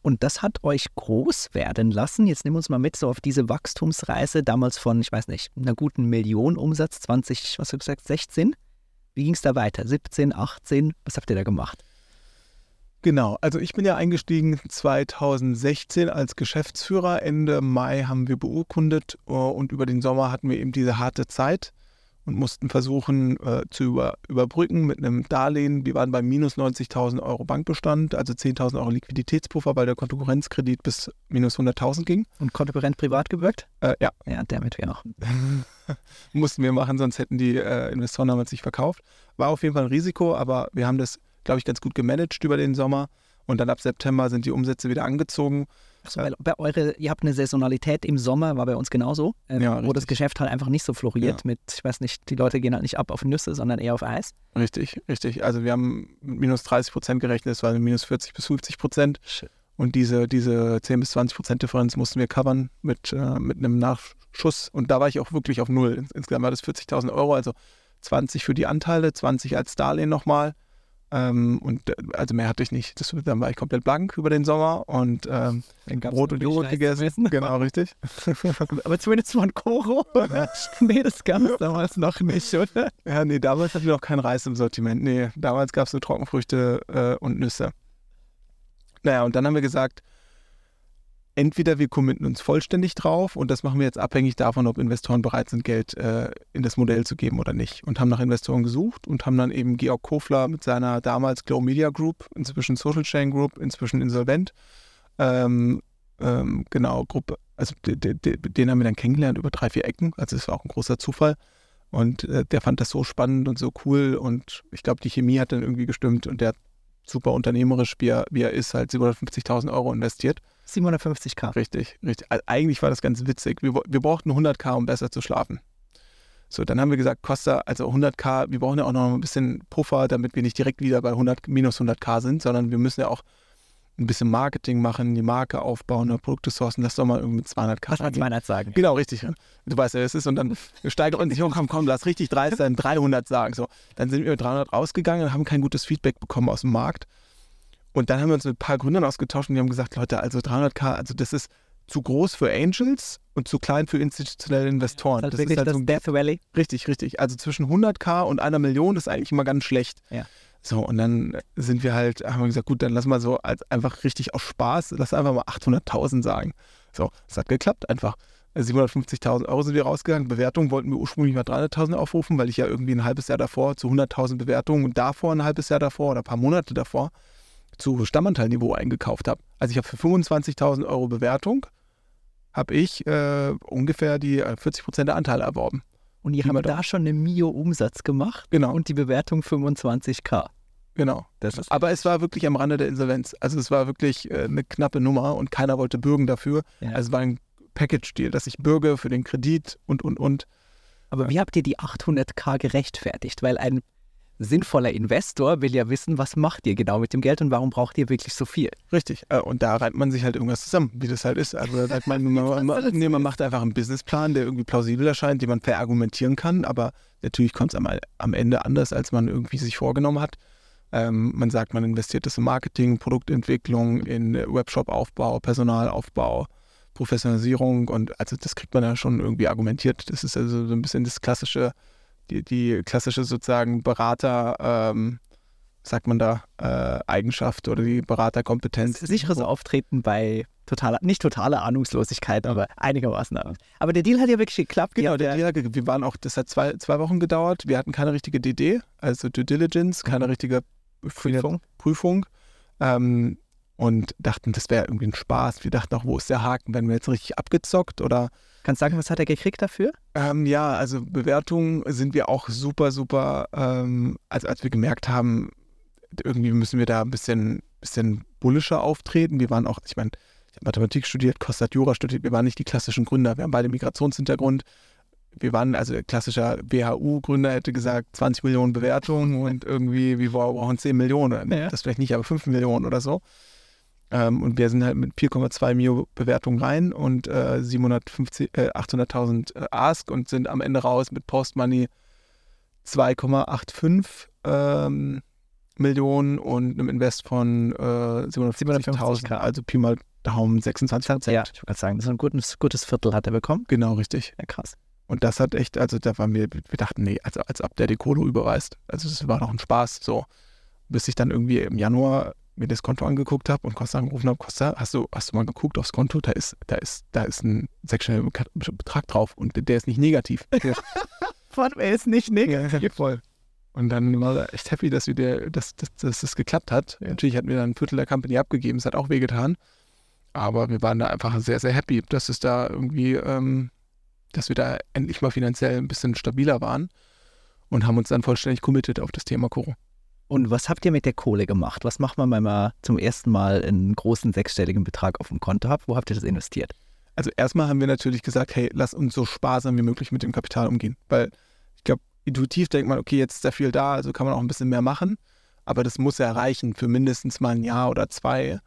Und das hat euch groß werden lassen. Jetzt nehmen wir uns mal mit so auf diese Wachstumsreise, damals von, ich weiß nicht, einer guten Million Umsatz, 20, was hast du gesagt, 16? Wie ging es da weiter? 17, 18? Was habt ihr da gemacht? Genau, also ich bin ja eingestiegen 2016 als Geschäftsführer. Ende Mai haben wir beurkundet äh, und über den Sommer hatten wir eben diese harte Zeit und mussten versuchen äh, zu über, überbrücken mit einem Darlehen. Wir waren bei minus 90.000 Euro Bankbestand, also 10.000 Euro Liquiditätspuffer, weil der Konkurrenzkredit bis minus 100.000 ging. Und Kontokorrent privat gewirkt? Äh, ja, Ja, damit wir noch. mussten wir machen, sonst hätten die äh, Investoren damals nicht verkauft. War auf jeden Fall ein Risiko, aber wir haben das, glaube ich, ganz gut gemanagt über den Sommer. Und dann ab September sind die Umsätze wieder angezogen. Achso, weil bei eure, ihr habt eine Saisonalität im Sommer, war bei uns genauso, ähm, Ja, wo das. Geschäft halt einfach nicht so floriert mit, ich weiß nicht, die Leute gehen halt nicht ab auf Nüsse, sondern eher auf Eis. Richtig, richtig. Also wir haben mit minus 30 Prozent gerechnet, es war minus 40 bis 50 Prozent. Und diese, diese 10 bis 20 Prozent Differenz mussten wir covern mit, äh, mit einem Nachschuss. Und da war ich auch wirklich auf Null. Ins- Insgesamt war das 40.000 Euro, also 20 für die Anteile, 20 als Darlehen nochmal. Ähm, und äh, also mehr hatte ich nicht. Das, dann war ich komplett blank über den Sommer und ähm, Brot und Joghurt gegessen. Genau, richtig. Aber zumindest von Koro. nee, das gab es damals noch nicht, oder? Ja, nee, damals hatten wir noch keinen Reis im Sortiment. Nee, damals gab es nur Trockenfrüchte äh, und Nüsse. Naja, und dann haben wir gesagt, entweder wir committen uns vollständig drauf und das machen wir jetzt abhängig davon, ob Investoren bereit sind, Geld äh, in das Modell zu geben oder nicht. Und haben nach Investoren gesucht und haben dann eben Georg Kofler mit seiner damals Glow Media Group, inzwischen Social Chain Group, inzwischen insolvent, ähm, ähm, genau, Gruppe, also de, de, de, den haben wir dann kennengelernt über drei, vier Ecken. Also es war auch ein großer Zufall. Und äh, der fand das so spannend und so cool und ich glaube, die Chemie hat dann irgendwie gestimmt und der hat super unternehmerisch, wie er, wie er ist, halt 750.000 Euro investiert. 750k. Richtig, richtig. Also eigentlich war das ganz witzig. Wir, wir brauchten 100k, um besser zu schlafen. So, dann haben wir gesagt, Costa, also 100k, wir brauchen ja auch noch ein bisschen Puffer, damit wir nicht direkt wieder bei 100, minus 100k sind, sondern wir müssen ja auch ein bisschen Marketing machen, die Marke aufbauen, Produkte sourcen, lass doch mal irgendwie mit 200k Was hat angehen. meiner sagen? Genau, richtig. Du weißt ja, es ist. Und dann steigert uns, oh, komm, komm, lass richtig dreist sein, 300 sagen. So, dann sind wir mit 300 rausgegangen und haben kein gutes Feedback bekommen aus dem Markt. Und dann haben wir uns mit ein paar Gründern ausgetauscht und die haben gesagt, Leute, also 300k, also das ist zu groß für Angels und zu klein für institutionelle Investoren. Das, das wirklich ist halt das so ein Death Valley. Richtig, richtig. Also zwischen 100k und einer Million ist eigentlich immer ganz schlecht. Ja. So, und dann sind wir halt, haben wir gesagt, gut, dann lass mal so als einfach richtig aus Spaß, lass einfach mal 800.000 sagen. So, es hat geklappt einfach. 750.000 Euro sind wir rausgegangen. Bewertung wollten wir ursprünglich mal 300.000 aufrufen, weil ich ja irgendwie ein halbes Jahr davor zu 100.000 Bewertungen und davor ein halbes Jahr davor oder ein paar Monate davor zu Stammanteilniveau eingekauft habe. Also ich habe für 25.000 Euro Bewertung, habe ich äh, ungefähr die äh, 40% der Anteile erworben. Und ihr habt da schon einen Mio-Umsatz gemacht Genau. und die Bewertung 25k. Genau. Aber es war wirklich am Rande der Insolvenz. Also es war wirklich äh, eine knappe Nummer und keiner wollte bürgen dafür. Ja. Also es war ein Package-Deal, dass ich bürge für den Kredit und, und, und. Aber wie habt ihr die 800k gerechtfertigt? Weil ein sinnvoller Investor will ja wissen, was macht ihr genau mit dem Geld und warum braucht ihr wirklich so viel? Richtig. Äh, und da reimt man sich halt irgendwas zusammen, wie das halt ist. Also da sagt man, man, man, nee, man macht einfach einen Businessplan, der irgendwie plausibel erscheint, den man verargumentieren kann, aber natürlich kommt es am, am Ende anders, als man irgendwie sich vorgenommen hat. Ähm, man sagt, man investiert das in Marketing, Produktentwicklung, in Webshop-Aufbau, Personalaufbau, Professionalisierung und also das kriegt man ja schon irgendwie argumentiert. Das ist also so ein bisschen das klassische, die, die klassische sozusagen Berater, ähm, sagt man da, äh, Eigenschaft oder die Beraterkompetenz. Sicheres Auftreten bei totaler, nicht totaler Ahnungslosigkeit, aber einigermaßen. Aber der Deal hat ja wirklich geklappt. Genau, der ja- Deal, wir waren auch, das hat zwei, zwei Wochen gedauert. Wir hatten keine richtige DD, also Due Diligence, keine richtige Prüfung. Prüfung. Ähm, und dachten, das wäre irgendwie ein Spaß. Wir dachten auch, wo ist der Haken? Werden wir jetzt richtig abgezockt oder Kannst du sagen, was hat er gekriegt dafür? Ähm, ja, also Bewertungen sind wir auch super, super, ähm, als, als wir gemerkt haben, irgendwie müssen wir da ein bisschen, bisschen bullischer auftreten. Wir waren auch, ich meine, ich habe Mathematik studiert, Kostat Jura studiert, wir waren nicht die klassischen Gründer, wir haben beide Migrationshintergrund. Wir waren, also klassischer WHU-Gründer hätte gesagt, 20 Millionen Bewertungen und irgendwie, wir brauchen 10 Millionen. Ja. Das vielleicht nicht, aber 5 Millionen oder so. Ähm, und wir sind halt mit 4,2 Mio Bewertung rein und äh, 750, äh, 800.000 äh, Ask und sind am Ende raus mit Postmoney 2,85 ähm, Millionen und einem Invest von äh, 750.000, 750.000, also Pi mal Daumen 26 Prozent. Ja, ich wollte gerade sagen, so ein gutes, gutes Viertel hat er bekommen. Genau, richtig. Ja, krass. Und das hat echt, also da waren wir, wir dachten, nee, als, als ob der die Kohle überweist. Also es war noch ein Spaß, so. Bis ich dann irgendwie im Januar mir das Konto angeguckt habe und Costa angerufen habe, Costa, hast du, hast du mal geguckt aufs Konto? Da ist, da ist, da ist ein sechsstelliger Betrag drauf und der ist nicht negativ. Von wer ist nicht Nick? ja, voll. Und dann war er echt happy, dass, wir der, dass, dass, dass das geklappt hat. Natürlich hatten wir dann ein Viertel der Company abgegeben, es hat auch wehgetan. Aber wir waren da einfach sehr, sehr happy, dass es da irgendwie, ähm, dass wir da endlich mal finanziell ein bisschen stabiler waren und haben uns dann vollständig committed auf das Thema Koro. Und was habt ihr mit der Kohle gemacht? Was macht man, wenn man zum ersten Mal einen großen sechsstelligen Betrag auf dem Konto hat? Wo habt ihr das investiert? Also erstmal haben wir natürlich gesagt, hey, lass uns so sparsam wie möglich mit dem Kapital umgehen. Weil ich glaube, intuitiv denkt man, okay, jetzt ist da viel da, also kann man auch ein bisschen mehr machen. Aber das muss ja reichen für mindestens mal ein Jahr oder zwei.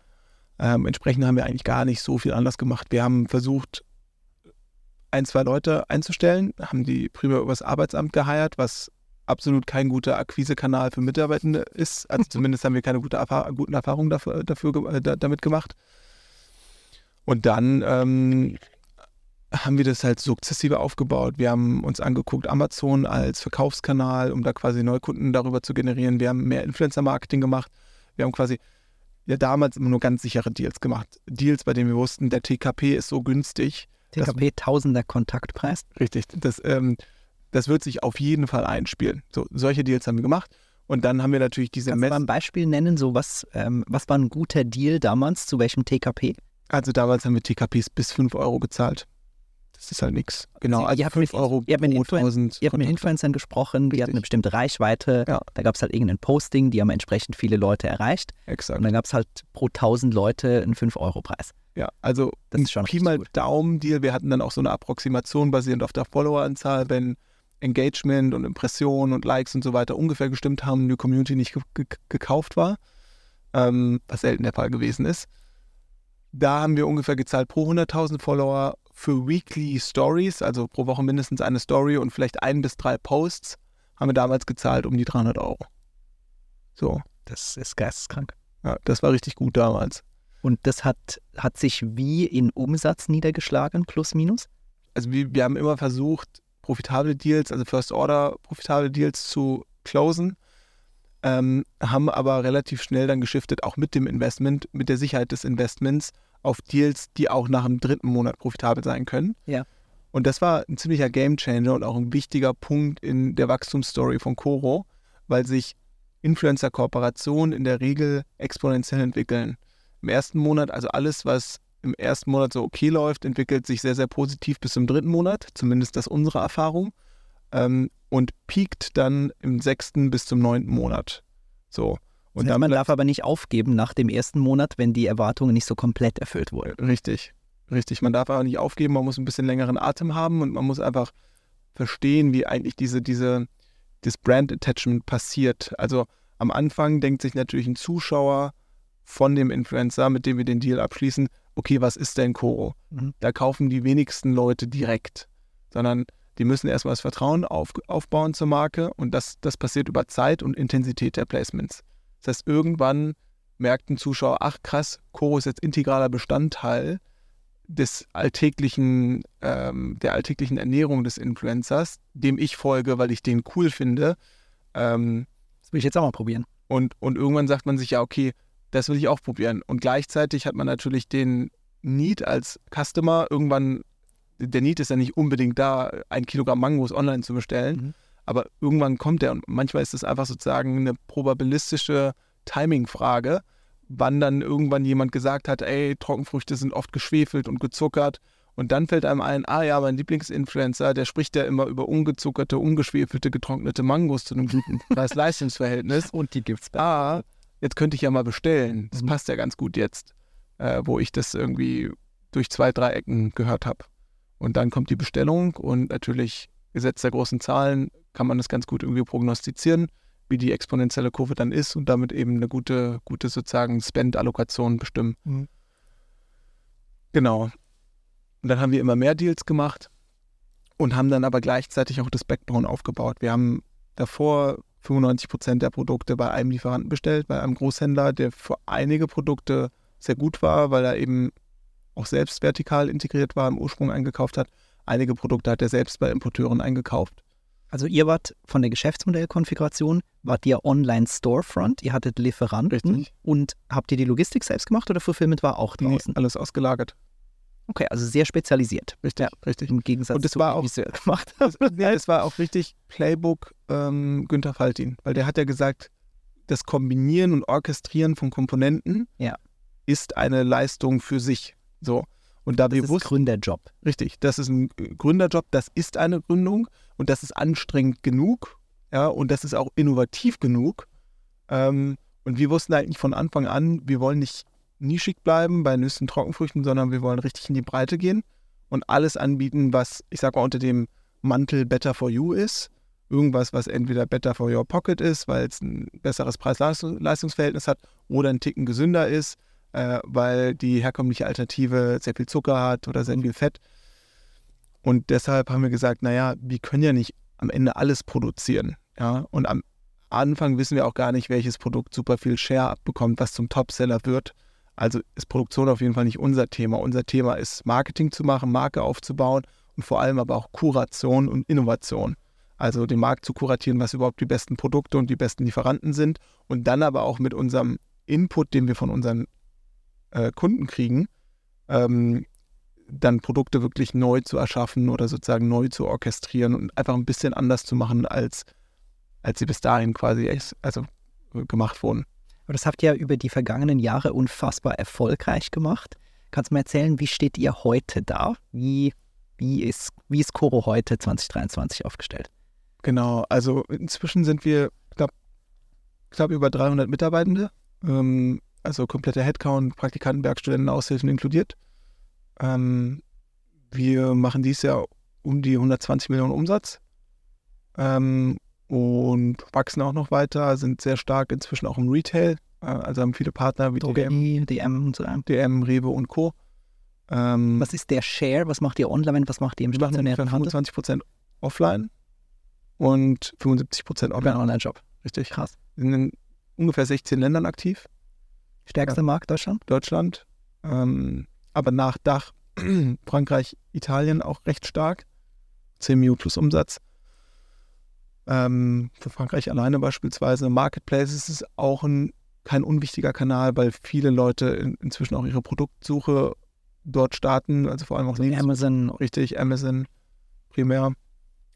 Ähm, entsprechend haben wir eigentlich gar nicht so viel anders gemacht. Wir haben versucht, ein, zwei Leute einzustellen, haben die primär übers Arbeitsamt geheiert, was absolut kein guter Akquisekanal für Mitarbeitende ist. Also zumindest haben wir keine gute Erfahr guten Erfahrungen dafür, dafür, äh, da, damit gemacht. Und dann ähm, haben wir das halt sukzessive aufgebaut. Wir haben uns angeguckt, Amazon als Verkaufskanal, um da quasi Neukunden darüber zu generieren. Wir haben mehr Influencer-Marketing gemacht. Wir haben quasi ja damals immer nur ganz sichere Deals gemacht. Deals, bei denen wir wussten, der TKP ist so günstig. TKP Tausender Kontaktpreis. Richtig, das, ähm, das wird sich auf jeden Fall einspielen. So, solche Deals haben wir gemacht. Und dann haben wir natürlich diese Kannst du mal Mess. ein Beispiel nennen, so was, ähm, was war ein guter Deal damals, zu welchem TKP? Also damals haben wir TKPs bis 5 Euro gezahlt. Das ist halt nichts. Genau, also ihr habt 5 mit- Euro ihr pro Influen- 1000 Ihr habt mit. Influencern gesprochen, die hatten Richtig. eine bestimmte Reichweite. Ja. Da gab es halt irgendein Posting, die haben entsprechend viele Leute erreicht. Und Exakt. dann gab es halt pro 1000 Leute einen 5-Euro-Preis. Ja, also Das ist schon Pi richtig mal. Daumen-Deal. Wir hatten dann auch so eine Approximation basierend auf der Followeranzahl, wenn Engagement und Impressionen und Likes und so weiter ungefähr gestimmt haben die Community nicht ge gekauft war, ähm, was selten der Fall gewesen ist. Da haben wir ungefähr gezahlt pro 100.000 Follower für Weekly Stories, also pro Woche mindestens eine Story und vielleicht ein bis drei Posts, haben wir damals gezahlt um die 300 Euro. So, Das ist geisteskrank. ja, das war richtig gut damals. Und das hat, hat sich wie in Umsatz niedergeschlagen, plus minus? also wir, wir haben immer versucht, profitable Deals, also First Order profitable Deals zu closen, ähm, haben aber relativ schnell dann geschiftet, auch mit dem Investment, mit der Sicherheit des Investments, auf Deals, die auch nach dem dritten Monat profitabel sein können. Ja. Und das war ein ziemlicher Gamechanger und auch ein wichtiger Punkt in der Wachstumsstory von Coro, weil sich Influencer-Kooperationen in der Regel exponentiell entwickeln. Im ersten Monat, also alles, was im ersten Monat so okay läuft, entwickelt sich sehr, sehr positiv bis zum dritten Monat, zumindest das unsere Erfahrung, ähm, und piekt dann im sechsten bis zum neunten Monat. So. Und Und dann man darf aber nicht aufgeben nach dem ersten Monat, wenn die Erwartungen nicht so komplett erfüllt wurden. Richtig, richtig. Man darf aber nicht aufgeben, man muss ein bisschen längeren Atem haben und man muss einfach verstehen, wie eigentlich diese, diese, das Brand Attachment passiert. Also am Anfang denkt sich natürlich ein Zuschauer von dem Influencer, mit dem wir den Deal abschließen, okay, was ist denn Koro? Mhm. Da kaufen die wenigsten Leute direkt, sondern die müssen erstmal das Vertrauen auf, aufbauen zur Marke und das, das passiert über Zeit und Intensität der Placements. Das heißt, irgendwann merkt ein Zuschauer, ach krass, Koro ist jetzt integraler Bestandteil des alltäglichen, ähm, der alltäglichen Ernährung des Influencers, dem ich folge, weil ich den cool finde. Ähm, Das will ich jetzt auch mal probieren. und, und irgendwann sagt man sich, ja, okay, das will ich auch probieren. Und gleichzeitig hat man natürlich den Need als Customer. Irgendwann, der Need ist ja nicht unbedingt da, ein Kilogramm Mangos online zu bestellen. Mhm. Aber irgendwann kommt der und manchmal ist es einfach sozusagen eine probabilistische Timing-Frage, wann dann irgendwann jemand gesagt hat, ey, Trockenfrüchte sind oft geschwefelt und gezuckert. Und dann fällt einem ein, ah ja, mein Lieblingsinfluencer, der spricht ja immer über ungezuckerte, ungeschwefelte, getrocknete Mangos zu einem guten Preis-Leistungs-Verhältnis. Und die gibt's Ah, jetzt könnte ich ja mal bestellen. Das Mhm. passt ja ganz gut jetzt, äh, wo ich das irgendwie durch zwei, drei Ecken gehört habe. Und dann kommt die Bestellung und natürlich Gesetz der großen Zahlen kann man das ganz gut irgendwie prognostizieren, wie die exponentielle Kurve dann ist und damit eben eine gute, gute sozusagen Spend-Allokation bestimmen. Mhm. Genau. Und dann haben wir immer mehr Deals gemacht und haben dann aber gleichzeitig auch das Backbone aufgebaut. Wir haben davor 95 Prozent der Produkte bei einem Lieferanten bestellt, bei einem Großhändler, der für einige Produkte sehr gut war, weil er eben auch selbst vertikal integriert war, im Ursprung eingekauft hat. Einige Produkte hat er selbst bei Importeuren eingekauft. Also ihr wart von der Geschäftsmodellkonfiguration, wart ihr Online-Storefront, ihr hattet Lieferanten Richtig. und habt ihr die Logistik selbst gemacht oder Fulfillment war auch Nee, draußen? alles ausgelagert. Okay, also sehr spezialisiert. Richtig, richtig. Im Gegensatz Und es zu war wie auch- ihr es gemacht Das, nee, es war auch richtig Playbook ähm, Günther Faltin, weil der hat ja gesagt, das Kombinieren und Orchestrieren von Komponenten Ja. ist eine Leistung für sich. So. Und da Das wir ist wussten, Gründerjob. richtig, das ist ein Gründerjob, das ist eine Gründung und das ist anstrengend genug, ja, und das ist auch innovativ genug. Ähm, und wir wussten eigentlich von Anfang an, wir wollen nicht nischig bleiben bei Nüssen, Trockenfrüchten, sondern wir wollen richtig in die Breite gehen und alles anbieten, was, ich sag mal, unter dem Mantel Better for You ist. Irgendwas, was entweder Better for Your Pocket ist, weil es ein besseres Preis-Leistungsverhältnis hat oder ein Ticken gesünder ist, äh, weil die herkömmliche Alternative sehr viel Zucker hat oder sehr viel Fett. Und deshalb haben wir gesagt, naja, wir können ja nicht am Ende alles produzieren. Ja, und am Anfang wissen wir auch gar nicht, welches Produkt super viel Share abbekommt, was zum Topseller wird. Also ist Produktion auf jeden Fall nicht unser Thema. Unser Thema ist Marketing zu machen, Marke aufzubauen und vor allem aber auch Kuration und Innovation. Also den Markt zu kuratieren, was überhaupt die besten Produkte und die besten Lieferanten sind und dann aber auch mit unserem Input, den wir von unseren äh, Kunden kriegen, ähm, dann Produkte wirklich neu zu erschaffen oder sozusagen neu zu orchestrieren und einfach ein bisschen anders zu machen, als, als sie bis dahin quasi also, gemacht wurden. Aber das habt ihr ja über die vergangenen Jahre unfassbar erfolgreich gemacht. Kannst du mir erzählen, wie steht ihr heute da? Wie, wie, ist, wie ist Coro heute 2023 aufgestellt? Genau, also inzwischen sind wir knapp, knapp über 300 Mitarbeitende, ähm, also kompletter Headcount, Praktikanten, Werkstudenten, Aushilfen inkludiert. Ähm, wir machen dieses Jahr um die 120 Millionen Umsatz ähm, und wachsen auch noch weiter, sind sehr stark inzwischen auch im Retail, äh, also haben viele Partner wie Drogerie, DM, und so. DM, Rewe und Co. Ähm, was ist der Share? Was macht ihr online? Was macht ihr im stationären Handel? 25% offline und 75% online. Online-Shop. Richtig. Krass. Wir sind in ungefähr 16 Ländern aktiv. Stärkster ja. Markt Deutschland? Deutschland. Ähm, aber nach Dach Frankreich, Italien auch recht stark. 10 Mio plus Umsatz. Ähm, für Frankreich alleine beispielsweise. Marketplaces ist auch ein, kein unwichtiger Kanal, weil viele Leute in, inzwischen auch ihre Produktsuche dort starten, also vor allem auch also Amazon. Richtig, Amazon primär.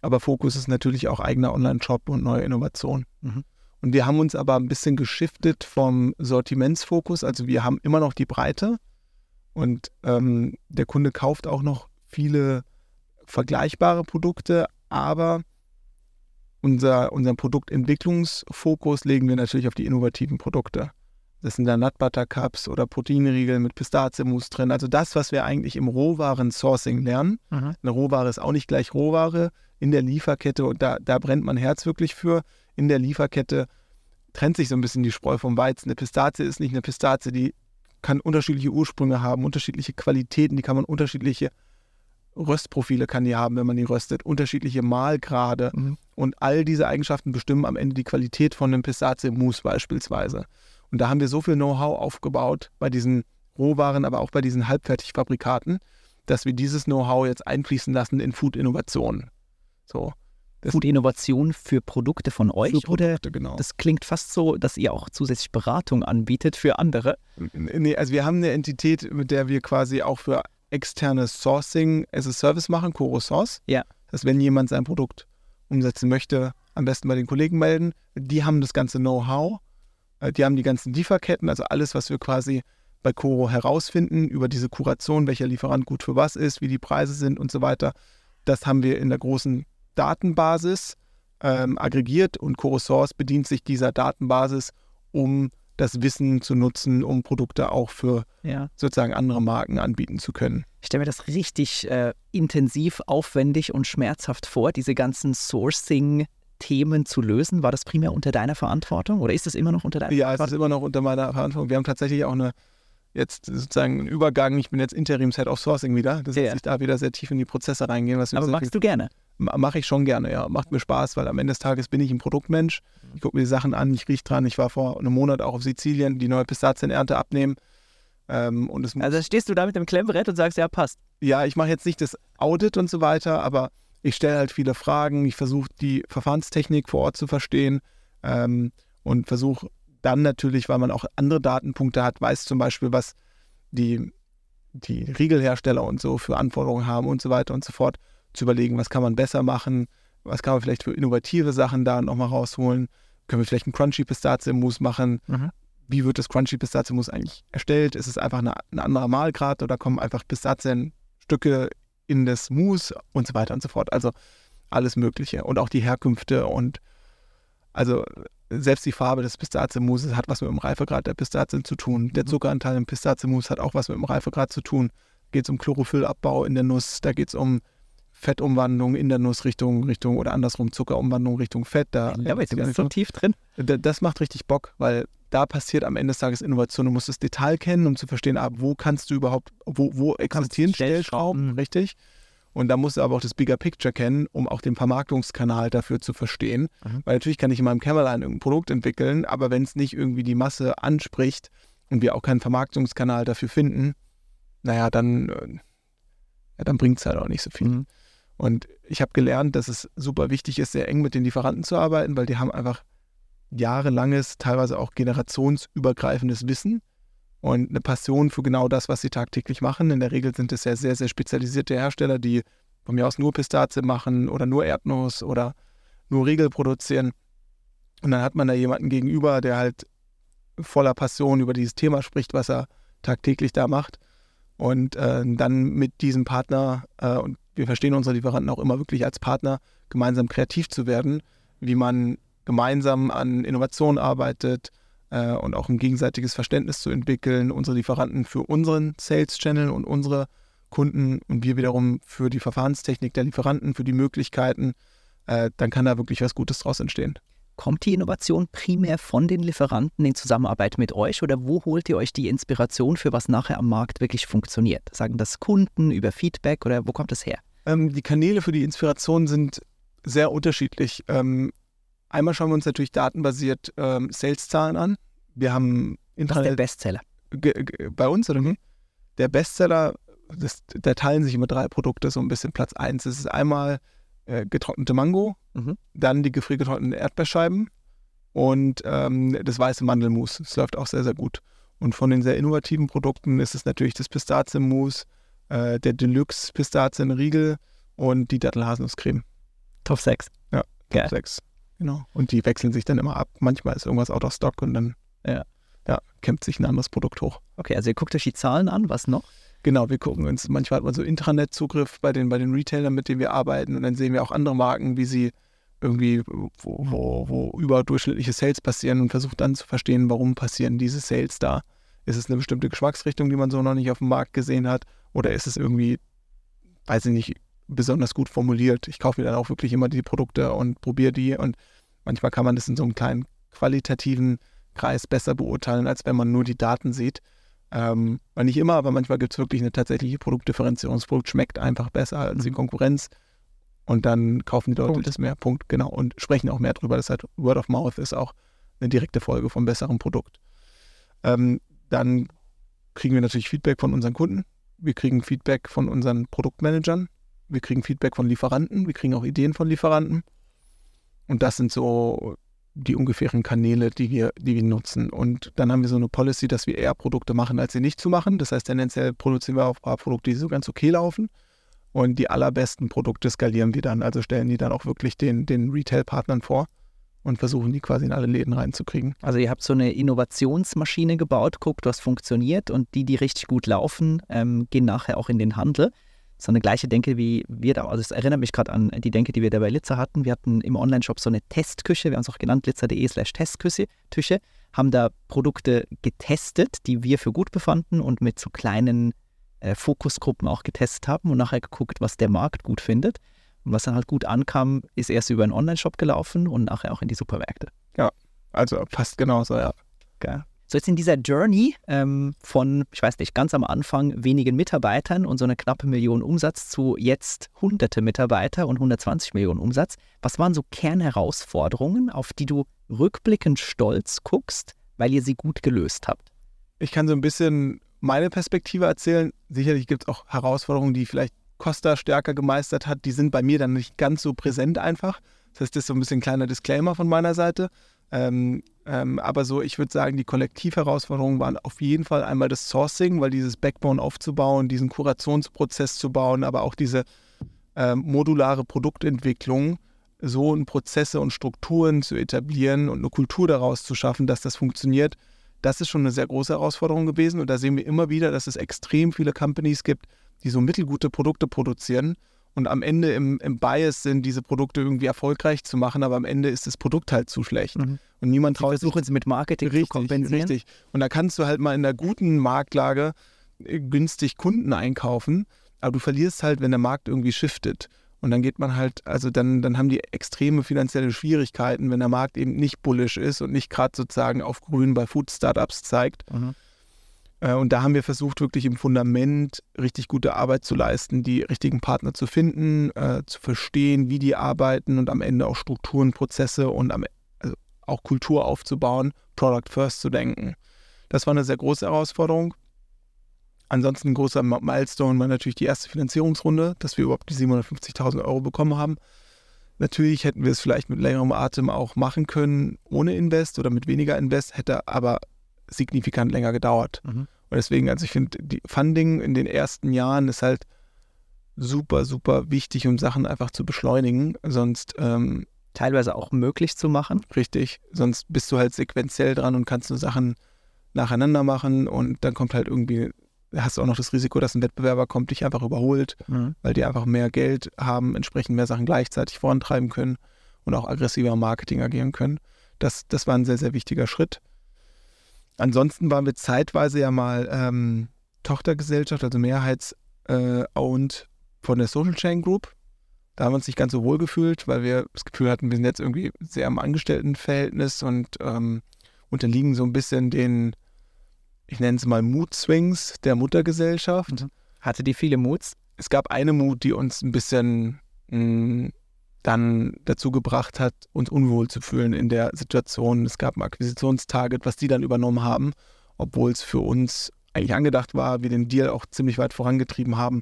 Aber Fokus ist natürlich auch eigener Online-Shop und neue Innovation. Mhm. Und wir haben uns aber ein bisschen geschiftet vom Sortimentsfokus. Also wir haben immer noch die Breite, und ähm, der Kunde kauft auch noch viele vergleichbare Produkte, aber unser, unseren Produktentwicklungsfokus legen wir natürlich auf die innovativen Produkte. Das sind dann Nut Butter Cups oder Proteinriegel mit Pistazienmus drin. Also das, was wir eigentlich im Rohwaren-Sourcing lernen. Mhm. Eine Rohware ist auch nicht gleich Rohware in der Lieferkette und da, da brennt mein Herz wirklich für. In der Lieferkette trennt sich so ein bisschen die Spreu vom Weizen. Eine Pistazie ist nicht eine Pistazie, die kann unterschiedliche Ursprünge haben, unterschiedliche Qualitäten, die kann man unterschiedliche Röstprofile kann die haben, wenn man die röstet, unterschiedliche Mahlgrade mhm. Und all diese Eigenschaften bestimmen am Ende die Qualität von einem Pistazie-Mousse beispielsweise. Und da haben wir so viel Know-how aufgebaut bei diesen Rohwaren, aber auch bei diesen Halbfertigfabrikaten, dass wir dieses Know-how jetzt einfließen lassen in Food-Innovationen. So. Food-Innovation für Produkte von euch? Für Produkte, genau. Das klingt fast so, dass ihr auch zusätzlich Beratung anbietet für andere. Nee, also wir haben eine Entität, mit der wir quasi auch für externes Sourcing as a Service machen, Coro Source. Ja. Dass wenn jemand sein Produkt umsetzen möchte, am besten bei den Kollegen melden. Die haben das ganze Know-how, äh, die haben die ganzen Lieferketten, also alles, was wir quasi bei Coro herausfinden über diese Kuration, welcher Lieferant gut für was ist, wie die Preise sind und so weiter. Das haben wir in der großen Datenbasis ähm, aggregiert und CoreSource bedient sich dieser Datenbasis, um das Wissen zu nutzen, um Produkte auch für ja. sozusagen andere Marken anbieten zu können. Ich stelle mir das richtig äh, intensiv, aufwendig und schmerzhaft vor, diese ganzen Sourcing- Themen zu lösen. War das primär unter deiner Verantwortung oder ist es immer noch unter deiner ja, Verantwortung? Ja, es ist immer noch unter meiner Verantwortung. Wir haben tatsächlich auch eine, jetzt sozusagen einen Übergang. Ich bin jetzt Interims-Head of Sourcing wieder. Das heißt, ja. ich da wieder sehr tief in die Prozesse reingehen. Was Aber magst du gerne? Mache ich schon gerne, ja. Macht mir Spaß, weil am Ende des Tages bin ich ein Produktmensch. Ich gucke mir die Sachen an, ich rieche dran. Ich war vor einem Monat auch auf Sizilien, die neue Pistazienernte abnehmen. Ähm, und es also stehst du da mit dem Klemmbrett und sagst, ja, passt. Ja, ich mache jetzt nicht das Audit und so weiter, aber ich stelle halt viele Fragen. Ich versuche die Verfahrenstechnik vor Ort zu verstehen ähm, und versuche dann natürlich, weil man auch andere Datenpunkte hat, weiß zum Beispiel, was die, die Riegelhersteller und so für Anforderungen haben und so weiter und so fort zu überlegen, was kann man besser machen, was kann man vielleicht für innovative Sachen da nochmal rausholen. Können wir vielleicht einen Crunchy Pistazie-Mousse machen? Mhm. Wie wird das Crunchy Pistazie-Mousse eigentlich erstellt? Ist es einfach eine, ein anderer Mahlgrad oder kommen einfach Pistazienstücke in das Mousse und so weiter und so fort? Also alles Mögliche und auch die Herkünfte und also selbst die Farbe des Pistazienmousses hat was mit dem Reifegrad der Pistazien zu tun. Der mhm. Zuckeranteil im Pistazienmus hat auch was mit dem Reifegrad zu tun. Da geht es um Chlorophyll'abbau in der Nuss, da geht es um Fettumwandlung in der Nuss Richtung, Richtung oder andersrum Zuckerumwandlung Richtung Fett. Da, ja, aber du bist so tief drin. Das macht richtig Bock, weil da passiert am Ende des Tages Innovation. Du musst das Detail kennen, um zu verstehen, ab wo kannst du überhaupt, wo, wo existieren Stellschrauben, richtig? Und da musst du aber auch das Bigger Picture kennen, um auch den Vermarktungskanal dafür zu verstehen. Mhm. Weil natürlich kann ich in meinem Kämmerlein irgendein Produkt entwickeln, aber wenn es nicht irgendwie die Masse anspricht und wir auch keinen Vermarktungskanal dafür finden, naja, dann, äh, ja, dann bringt es halt auch nicht so viel. Mhm. Und ich habe gelernt, dass es super wichtig ist, sehr eng mit den Lieferanten zu arbeiten, weil die haben einfach jahrelanges, teilweise auch generationsübergreifendes Wissen und eine Passion für genau das, was sie tagtäglich machen. In der Regel sind es ja sehr, sehr spezialisierte Hersteller, die von mir aus nur Pistazie machen oder nur Erdnuss oder nur Riegel produzieren. Und dann hat man da jemanden gegenüber, der halt voller Passion über dieses Thema spricht, was er tagtäglich da macht. Und äh, dann mit diesem Partner, äh, und wir verstehen unsere Lieferanten auch immer wirklich als Partner, gemeinsam kreativ zu werden, wie man gemeinsam an Innovationen arbeitet äh, und auch ein gegenseitiges Verständnis zu entwickeln, unsere Lieferanten für unseren Sales-Channel und unsere Kunden und wir wiederum für die Verfahrenstechnik der Lieferanten, für die Möglichkeiten, äh, dann kann da wirklich was Gutes draus entstehen. Kommt die Innovation primär von den Lieferanten in Zusammenarbeit mit euch oder wo holt ihr euch die Inspiration für was nachher am Markt wirklich funktioniert? Sagen das Kunden über Feedback oder wo kommt das her? Ähm, die Kanäle für die Inspiration sind sehr unterschiedlich. Ähm, einmal schauen wir uns natürlich datenbasiert ähm, Sales-Zahlen an. Wir haben Was ist der Intranet Bestseller? bei uns oder wie? Der Bestseller, das, da teilen sich immer drei Produkte so ein bisschen Platz eins. Es ist einmal äh, getrocknete Mango, Mhm. dann die gefriergetrockneten Erdbeerscheiben und ähm, das weiße Mandelmus. Das läuft auch sehr, sehr gut. Und von den sehr innovativen Produkten ist es natürlich das Pistazienmus, äh, der Deluxe Pistazienriegel und die Dattelhaselnusscreme. Top 6. Geil. Sechs. Genau. Und die wechseln sich dann immer ab. Manchmal ist irgendwas out of stock und dann Ja. ja, kämpft sich ein anderes Produkt hoch. Okay, also ihr guckt euch die Zahlen an, was noch? Genau, wir gucken uns, manchmal hat man so Intranet-Zugriff bei den, bei den Retailern, mit denen wir arbeiten und dann sehen wir auch andere Marken, wie sie irgendwie, wo, wo, wo überdurchschnittliche Sales passieren und versucht dann zu verstehen, warum passieren diese Sales da. Ist es eine bestimmte Geschmacksrichtung, die man so noch nicht auf dem Markt gesehen hat oder ist es irgendwie, weiß ich nicht, besonders gut formuliert. Ich kaufe mir dann auch wirklich immer die Produkte und probiere die und manchmal kann man das in so einem kleinen qualitativen Kreis besser beurteilen, als wenn man nur die Daten sieht. Ähm, weil nicht immer, aber manchmal gibt es wirklich eine tatsächliche Produktdifferenzierung. Das Produkt schmeckt einfach besser als die Mhm. Konkurrenz. Und dann kaufen die Leute Punkt. das mehr. Punkt, genau. Und sprechen auch mehr drüber. Das heißt, Word of Mouth ist auch eine direkte Folge vom besseren Produkt. Ähm, dann kriegen wir natürlich Feedback von unseren Kunden. Wir kriegen Feedback von unseren Produktmanagern. Wir kriegen Feedback von Lieferanten. Wir kriegen auch Ideen von Lieferanten. Und das sind so die ungefähren Kanäle, die wir, die wir nutzen. Und dann haben wir so eine Policy, dass wir eher Produkte machen, als sie nicht zu machen. Das heißt, tendenziell produzieren wir auch ein paar Produkte, die so ganz okay laufen. Und die allerbesten Produkte skalieren wir dann, also stellen die dann auch wirklich den, den Retail-Partnern vor und versuchen die quasi in alle Läden reinzukriegen. Also ihr habt so eine Innovationsmaschine gebaut, guckt, was funktioniert und die, die richtig gut laufen, ähm, gehen nachher auch in den Handel. So eine gleiche Denke wie wir da, also es erinnert mich gerade an die Denke, die wir da bei Litzer hatten. Wir hatten im Online-Shop so eine Testküche, wir haben es auch genannt, litzer.de slash Testküche, haben da Produkte getestet, die wir für gut befanden und mit so kleinen äh, Fokusgruppen auch getestet haben und nachher geguckt, was der Markt gut findet. Und was dann halt gut ankam, ist erst über einen Online-Shop gelaufen und nachher auch in die Supermärkte. Also fast genauso, ja. Geil. So jetzt in dieser Journey ähm, von, ich weiß nicht, ganz am Anfang wenigen Mitarbeitern und so eine knappe Million Umsatz zu jetzt hunderte Mitarbeiter und 120 Millionen Umsatz. Was waren so Kernherausforderungen, auf die du rückblickend stolz guckst, weil ihr sie gut gelöst habt? Ich kann so ein bisschen meine Perspektive erzählen. Sicherlich gibt es auch Herausforderungen, die vielleicht Costa stärker gemeistert hat. Die sind bei mir dann nicht ganz so präsent einfach. Das heißt, das ist so ein bisschen ein kleiner Disclaimer von meiner Seite. Ähm, ähm, aber so, ich würde sagen, die Kollektivherausforderungen waren auf jeden Fall einmal das Sourcing, weil dieses Backbone aufzubauen, diesen Kurationsprozess zu bauen, aber auch diese ähm, modulare Produktentwicklung, so in Prozesse und Strukturen zu etablieren und eine Kultur daraus zu schaffen, dass das funktioniert. Das ist schon eine sehr große Herausforderung gewesen und da sehen wir immer wieder, dass es extrem viele Companies gibt, die so mittelgute Produkte produzieren und am Ende im, im Bias sind, diese Produkte irgendwie erfolgreich zu machen, aber am Ende ist das Produkt halt zu schlecht. Mhm. Und niemand traut sich es mit Marketing zu richtig, kompensieren. richtig. Und da kannst du halt mal in der guten Marktlage äh, günstig Kunden einkaufen, aber du verlierst halt, wenn der Markt irgendwie shiftet. Und dann geht man halt, also dann, dann haben die extreme finanzielle Schwierigkeiten, wenn der Markt eben nicht bullish ist und nicht gerade sozusagen auf grün bei Food-Startups zeigt. Mhm. Äh, und da haben wir versucht, wirklich im Fundament richtig gute Arbeit zu leisten, die richtigen Partner zu finden, äh, zu verstehen, wie die arbeiten und am Ende auch Strukturen, Prozesse und am, also auch Kultur aufzubauen, Product First zu denken. Das war eine sehr große Herausforderung. Ansonsten ein großer Milestone war natürlich die erste Finanzierungsrunde, dass wir überhaupt die 750.000 Euro bekommen haben. Natürlich hätten wir es vielleicht mit längerem Atem auch machen können ohne Invest oder mit weniger Invest, hätte aber signifikant länger gedauert. Mhm. Und deswegen, also ich finde, die Funding in den ersten Jahren ist halt super, super wichtig, um Sachen einfach zu beschleunigen. Sonst ähm, teilweise auch möglich zu machen. Richtig, sonst bist du halt sequenziell dran und kannst nur Sachen nacheinander machen und dann kommt halt irgendwie, hast du auch noch das Risiko, dass ein Wettbewerber kommt, dich einfach überholt, mhm. weil die einfach mehr Geld haben, entsprechend mehr Sachen gleichzeitig vorantreiben können und auch aggressiver Marketing agieren können. Das, das war ein sehr, sehr wichtiger Schritt. Ansonsten waren wir zeitweise ja mal ähm, Tochtergesellschaft, also mehrheits-owned äh, von der Social Chain Group. Da haben wir uns nicht ganz so wohl gefühlt, weil wir das Gefühl hatten, wir sind jetzt irgendwie sehr im Angestelltenverhältnis und ähm, unterliegen so ein bisschen den, ich nenne es mal Mood-Swings der Muttergesellschaft. Mhm. Hatte die viele Moods? Es gab eine Mut, die uns ein bisschen mh, mm, dann dazu gebracht hat, uns unwohl zu fühlen in der Situation. Es gab ein Akquisitionstarget, was die dann übernommen haben, obwohl es für uns eigentlich angedacht war, wir den Deal auch ziemlich weit vorangetrieben haben.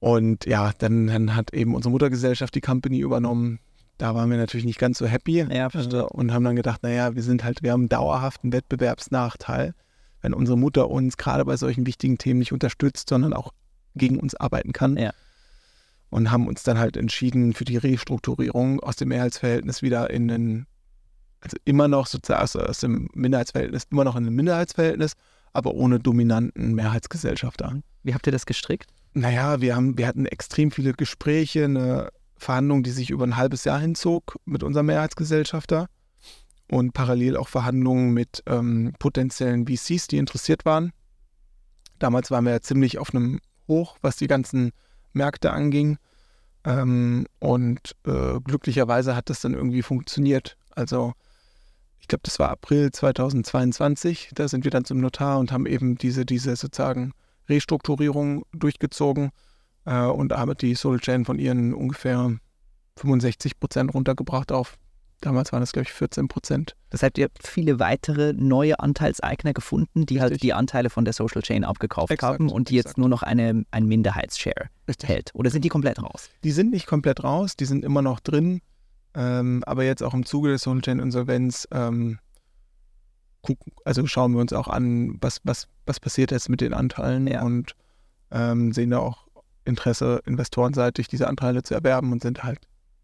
Und ja, dann, dann hat eben unsere Muttergesellschaft die Company übernommen. Da waren wir natürlich nicht ganz so happy ja, und haben dann gedacht, naja, wir sind halt, wir haben einen dauerhaften Wettbewerbsnachteil, wenn unsere Mutter uns gerade bei solchen wichtigen Themen nicht unterstützt, sondern auch gegen uns arbeiten kann. Ja und haben uns dann halt entschieden für die Restrukturierung aus dem Mehrheitsverhältnis wieder in den, also immer noch sozusagen also aus dem Minderheitsverhältnis, immer noch in ein Minderheitsverhältnis, aber ohne dominanten Mehrheitsgesellschafter. Wie habt ihr das gestrickt? Naja, wir, haben, wir hatten extrem viele Gespräche, eine Verhandlung, die sich über ein halbes Jahr hinzog mit unserem Mehrheitsgesellschafter und parallel auch Verhandlungen mit ähm, potenziellen VCs, die interessiert waren. Damals waren wir ja ziemlich auf einem Hoch, was die ganzen Märkte anging. Ähm, und äh, glücklicherweise hat das dann irgendwie funktioniert. Also ich glaube, das war April 2022. Da sind wir dann zum Notar und haben eben diese, diese sozusagen Restrukturierung durchgezogen äh, und damit die Soul Chain von ihren ungefähr 65 Prozent runtergebracht auf Damals waren es, glaube ich, 14 Prozent. Das heißt, ihr habt viele weitere neue Anteilseigner gefunden, die halt Richtig. halt die Anteile von der Social Chain abgekauft exakt, haben und die exakt. jetzt nur noch eine, ein Minderheitsshare Richtig. hält. Oder sind die komplett raus? Die sind nicht komplett raus, die sind immer noch drin. Ähm, aber jetzt auch im Zuge der Social Chain Insolvenz ähm, gucken, also schauen wir uns auch an, was, was, was passiert jetzt mit den Anteilen ja. und ähm, sehen da auch Interesse investorenseitig, diese Anteile zu erwerben und sind halt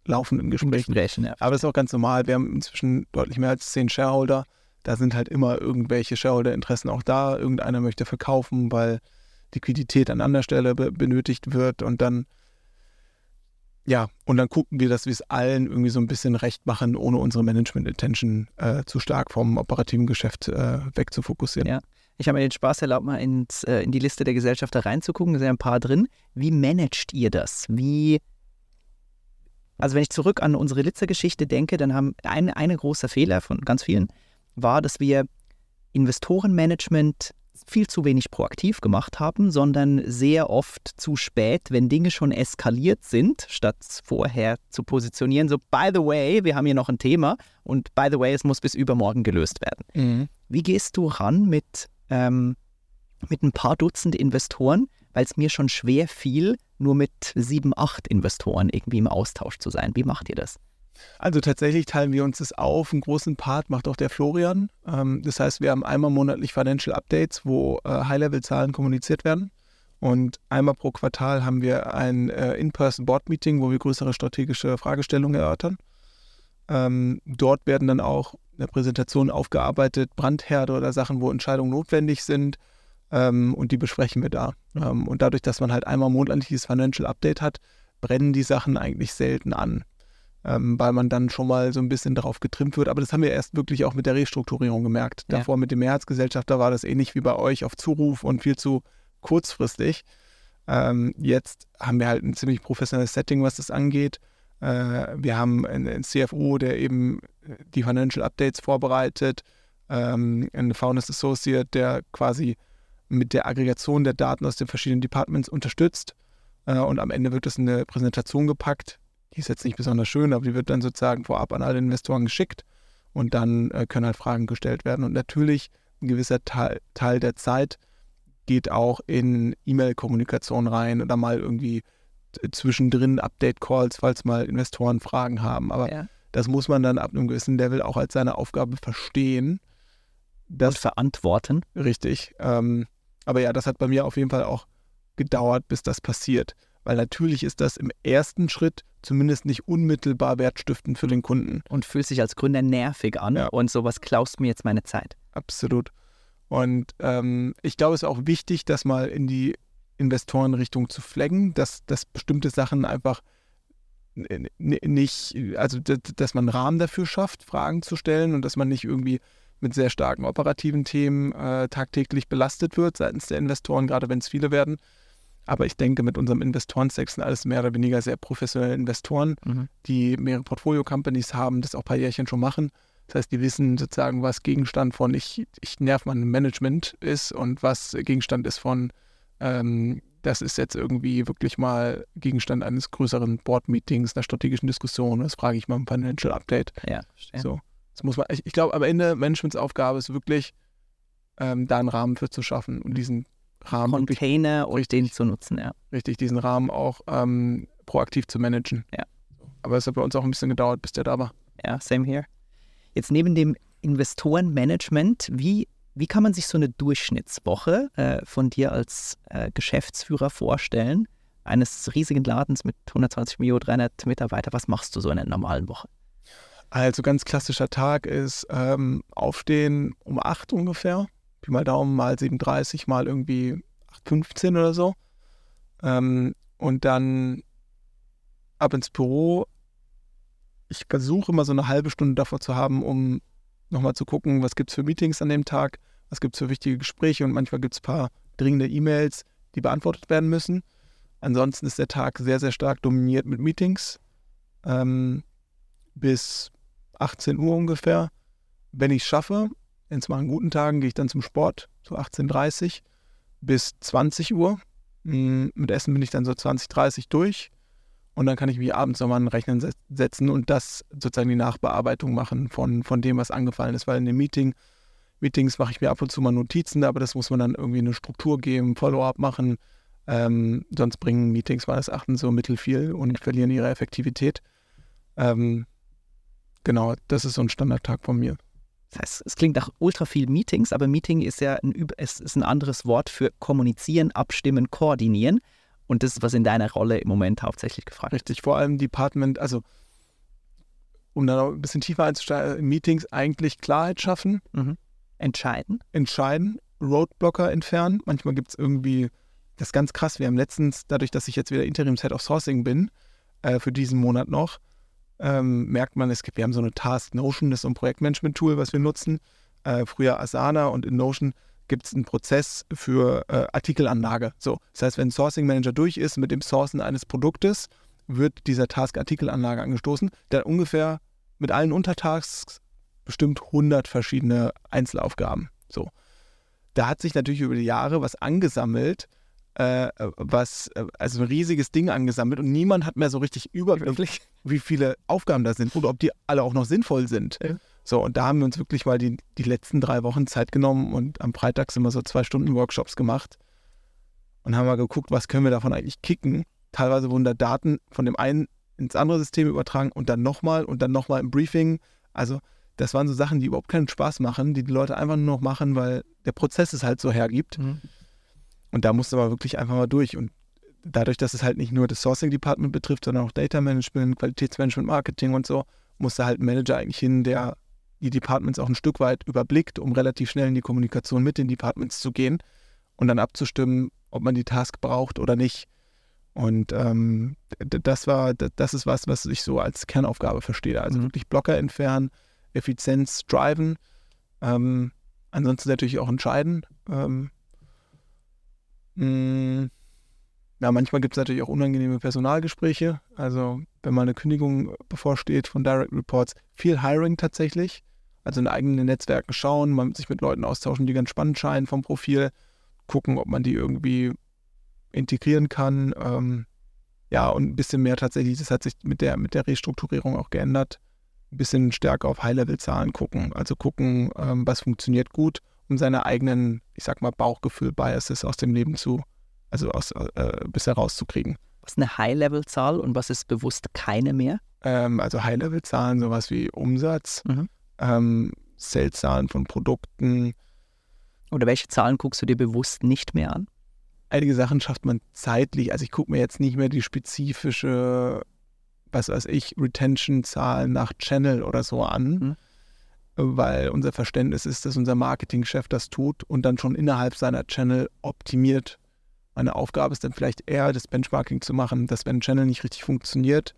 laufenden Gesprächen. Gesprächen ja. Aber das ist auch ganz normal. Wir haben inzwischen deutlich mehr als zehn Shareholder. Da sind halt immer irgendwelche Shareholder-Interessen auch da. Irgendeiner möchte verkaufen, weil Liquidität an anderer Stelle be benötigt wird und dann ja, und dann gucken wir, dass wir es allen irgendwie so ein bisschen recht machen, ohne unsere Management-Intention äh, zu stark vom operativen Geschäft äh, wegzufokussieren. Ja. Ich habe mir den Spaß erlaubt, mal ins, äh, in die Liste der Gesellschafter reinzugucken. Da sind ein paar drin. Wie managt ihr das? Wie also wenn ich zurück an unsere Litzer-Geschichte denke, dann haben ein, ein großer Fehler von ganz vielen war, dass wir Investorenmanagement viel zu wenig proaktiv gemacht haben, sondern sehr oft zu spät, wenn Dinge schon eskaliert sind, statt vorher zu positionieren. So, by the way, wir haben hier noch ein Thema und by the way, es muss bis übermorgen gelöst werden. Mhm. Wie gehst du ran mit, ähm, mit ein paar Dutzend Investoren, weil es mir schon schwer fiel, nur mit sieben, acht Investoren irgendwie im Austausch zu sein. Wie macht ihr das? Also tatsächlich teilen wir uns das auf. Einen großen Part macht auch der Florian. Ähm, das heißt, wir haben einmal monatlich Financial Updates, wo äh, High-Level-Zahlen kommuniziert werden. Und einmal pro Quartal haben wir ein äh, In-Person-Board-Meeting, wo wir größere strategische Fragestellungen erörtern. Ähm, dort werden dann auch in der Präsentation aufgearbeitet Brandherde oder Sachen, wo Entscheidungen notwendig sind ähm, und die besprechen wir da. Ähm, und dadurch, dass man halt einmal monatlich dieses Financial Update hat, brennen die Sachen eigentlich selten an, ähm, weil man dann schon mal so ein bisschen darauf getrimmt wird. Aber das haben wir erst wirklich auch mit der Restrukturierung gemerkt. Ja. Davor mit dem Mehrheitsgesellschafter war das ähnlich wie bei euch auf Zuruf und viel zu kurzfristig. Ähm, jetzt haben wir halt ein ziemlich professionelles Setting, was das angeht. Äh, wir haben einen, einen CFO, der eben die Financial Updates vorbereitet ähm, ein Founders Associate, der quasi mit der Aggregation der Daten aus den verschiedenen Departments unterstützt. Äh, und am Ende wird es in eine Präsentation gepackt. Die ist jetzt nicht besonders schön, aber die wird dann sozusagen vorab an alle Investoren geschickt und dann äh, können halt Fragen gestellt werden. Und natürlich ein gewisser Teil, Teil der Zeit geht auch in E-Mail-Kommunikation rein oder mal irgendwie zwischendrin Update-Calls, falls mal Investoren Fragen haben. Aber Ja. das muss man dann ab einem gewissen Level auch als seine Aufgabe verstehen. Das Und verantworten. richtig. Ähm, aber ja, das hat bei mir auf jeden Fall auch gedauert, bis das passiert. Weil natürlich ist das im ersten Schritt zumindest nicht unmittelbar wertstiftend für den Kunden. Und fühlt sich als Gründer nervig an. Ja. Und sowas klaust mir jetzt meine Zeit. Absolut. Und ähm, ich glaube, es ist auch wichtig, das mal in die Investorenrichtung zu flaggen, dass, dass bestimmte Sachen einfach nicht, also dass man einen Rahmen dafür schafft, Fragen zu stellen und dass man nicht irgendwie mit sehr starken operativen Themen äh, tagtäglich belastet wird seitens der Investoren, gerade wenn es viele werden. Aber ich denke, mit unserem Investorenstack sind alles mehr oder weniger sehr professionelle Investoren, Mhm. die mehrere Portfolio-Companies haben, das auch ein paar Jährchen schon machen. Das heißt, die wissen sozusagen, was Gegenstand von ich, ich nerv mein Management ist und was Gegenstand ist von, ähm, das ist jetzt irgendwie wirklich mal Gegenstand eines größeren Board-Meetings, einer strategischen Diskussion. Das frage ich mal im Financial Update. Ja, verstehe. So, das muss man, ich, ich glaube, am Ende Managements Aufgabe ist wirklich, ähm, da einen Rahmen für zu schaffen und diesen Rahmen wirklich Container und Richtig. den zu nutzen, ja. richtig, diesen Rahmen auch ähm, proaktiv zu managen. Ja. Aber es hat bei uns auch ein bisschen gedauert, bis der da war. Ja, same here. Jetzt neben dem Investorenmanagement, wie, wie kann man sich so eine Durchschnittswoche äh, von dir als äh, Geschäftsführer vorstellen? Eines riesigen Ladens mit 120 Millionen, 300 Mitarbeiter. Was machst du so in einer normalen Woche? Also ganz klassischer Tag ist ähm, aufstehen um 8 ungefähr. Pi mal Daumen, mal 7.30, mal irgendwie 8.15 oder so. Ähm, und dann ab ins Büro. Ich versuche immer so eine halbe Stunde davor zu haben, um nochmal zu gucken, was gibt es für Meetings an dem Tag, was gibt es für wichtige Gespräche und manchmal gibt es ein paar dringende E-Mails, die beantwortet werden müssen. Ansonsten ist der Tag sehr, sehr stark dominiert mit Meetings. Ähm, bis 18 Uhr ungefähr. Wenn ich es schaffe, in zwei guten Tagen gehe ich dann zum Sport, so 18.30 Uhr bis 20 Uhr. Mit Essen bin ich dann so 20, 30 durch. Und dann kann ich mich abends nochmal an den Rechner se- setzen und das sozusagen die Nachbearbeitung machen von, von dem, was angefallen ist. Weil in den Meeting, Meetings mache ich mir ab und zu mal Notizen, aber das muss man dann irgendwie eine Struktur geben, Follow-up machen. Ähm, sonst bringen Meetings meines Erachtens so mittelfiel und verlieren ihre Effektivität. Ähm, genau, das ist so ein Standardtag von mir. Das heißt, es klingt nach ultra viel Meetings, aber Meeting ist ja ein, es ist ein anderes Wort für kommunizieren, abstimmen, koordinieren. Und das ist, was in deiner Rolle im Moment hauptsächlich gefragt ist. Richtig, vor allem Department, also um da noch ein bisschen tiefer einzusteigen, Meetings eigentlich Klarheit schaffen, Entscheiden. entscheiden, Roadblocker entfernen. Manchmal gibt es irgendwie, das ist ganz krass, wir haben letztens, dadurch, dass ich jetzt wieder Interims Head of Sourcing bin, äh, für diesen Monat noch, ähm, merkt man, es gibt, wir haben so eine Task Notion, das ist ein Projektmanagement-Tool, was wir nutzen. Äh, früher Asana und in Notion gibt es einen Prozess für äh, Artikelanlage. So, das heißt, wenn ein Sourcing Manager durch ist mit dem Sourcen eines Produktes, wird dieser Task Artikelanlage angestoßen, der ungefähr mit allen Untertasks bestimmt 100 verschiedene Einzelaufgaben. So. Da hat sich natürlich über die Jahre was angesammelt, äh, was, äh, also ein riesiges Ding angesammelt und niemand hat mehr so richtig Überblick, wie viele Aufgaben da sind oder ob die alle auch noch sinnvoll sind. Ja. So, und da haben wir uns wirklich mal die, die letzten drei Wochen Zeit genommen und am Freitag sind wir so zwei Stunden Workshops gemacht und haben mal geguckt, was können wir davon eigentlich kicken. Teilweise wurden da Daten von dem einen ins andere System übertragen und dann nochmal und dann nochmal im Briefing. Also das waren so Sachen, die überhaupt keinen Spaß machen, die die Leute einfach nur noch machen, weil der Prozess es halt so hergibt. Und da musste man wirklich einfach mal durch. Und dadurch, dass es halt nicht nur das Sourcing Department betrifft, sondern auch Data Management, Qualitätsmanagement, Marketing und so, musste halt ein Manager eigentlich hin, der die Departments auch ein Stück weit überblickt, um relativ schnell in die Kommunikation mit den Departments zu gehen und dann abzustimmen, ob man die Task braucht oder nicht. Und ähm, das war, das ist was, was ich so als Kernaufgabe verstehe. Also Mhm. wirklich Blocker entfernen, Effizienz driven, ähm, ansonsten natürlich auch entscheiden. Ähm, ja, manchmal gibt es natürlich auch unangenehme Personalgespräche. Also wenn mal eine Kündigung bevorsteht von Direct Reports, viel Hiring tatsächlich. Also in eigenen Netzwerken schauen, mal sich mit Leuten austauschen, die ganz spannend scheinen vom Profil, gucken, ob man die irgendwie integrieren kann. Ähm, ja, und ein bisschen mehr tatsächlich, das hat sich mit der, mit der Restrukturierung auch geändert. Ein bisschen stärker auf High-Level-Zahlen gucken. Also gucken, ähm, was funktioniert gut, um seine eigenen, ich sag mal, Bauchgefühl-Biases aus dem Leben zu, also aus, äh, bis herauszukriegen. Was ist eine High-Level-Zahl und was ist bewusst keine mehr? Ähm, also High-Level-Zahlen, sowas wie Umsatz, Mhm. ähm, Sales-Zahlen von Produkten. Oder welche Zahlen guckst du dir bewusst nicht mehr an? Einige Sachen schafft man zeitlich. Also ich gucke mir jetzt nicht mehr die spezifische, was weiß ich, Retention-Zahlen nach Channel oder so an, Mhm. Weil unser Verständnis ist, dass unser Marketingchef das tut und dann schon innerhalb seiner Channel optimiert. Meine Aufgabe ist dann vielleicht eher, das Benchmarking zu machen, dass wenn ein Channel nicht richtig funktioniert,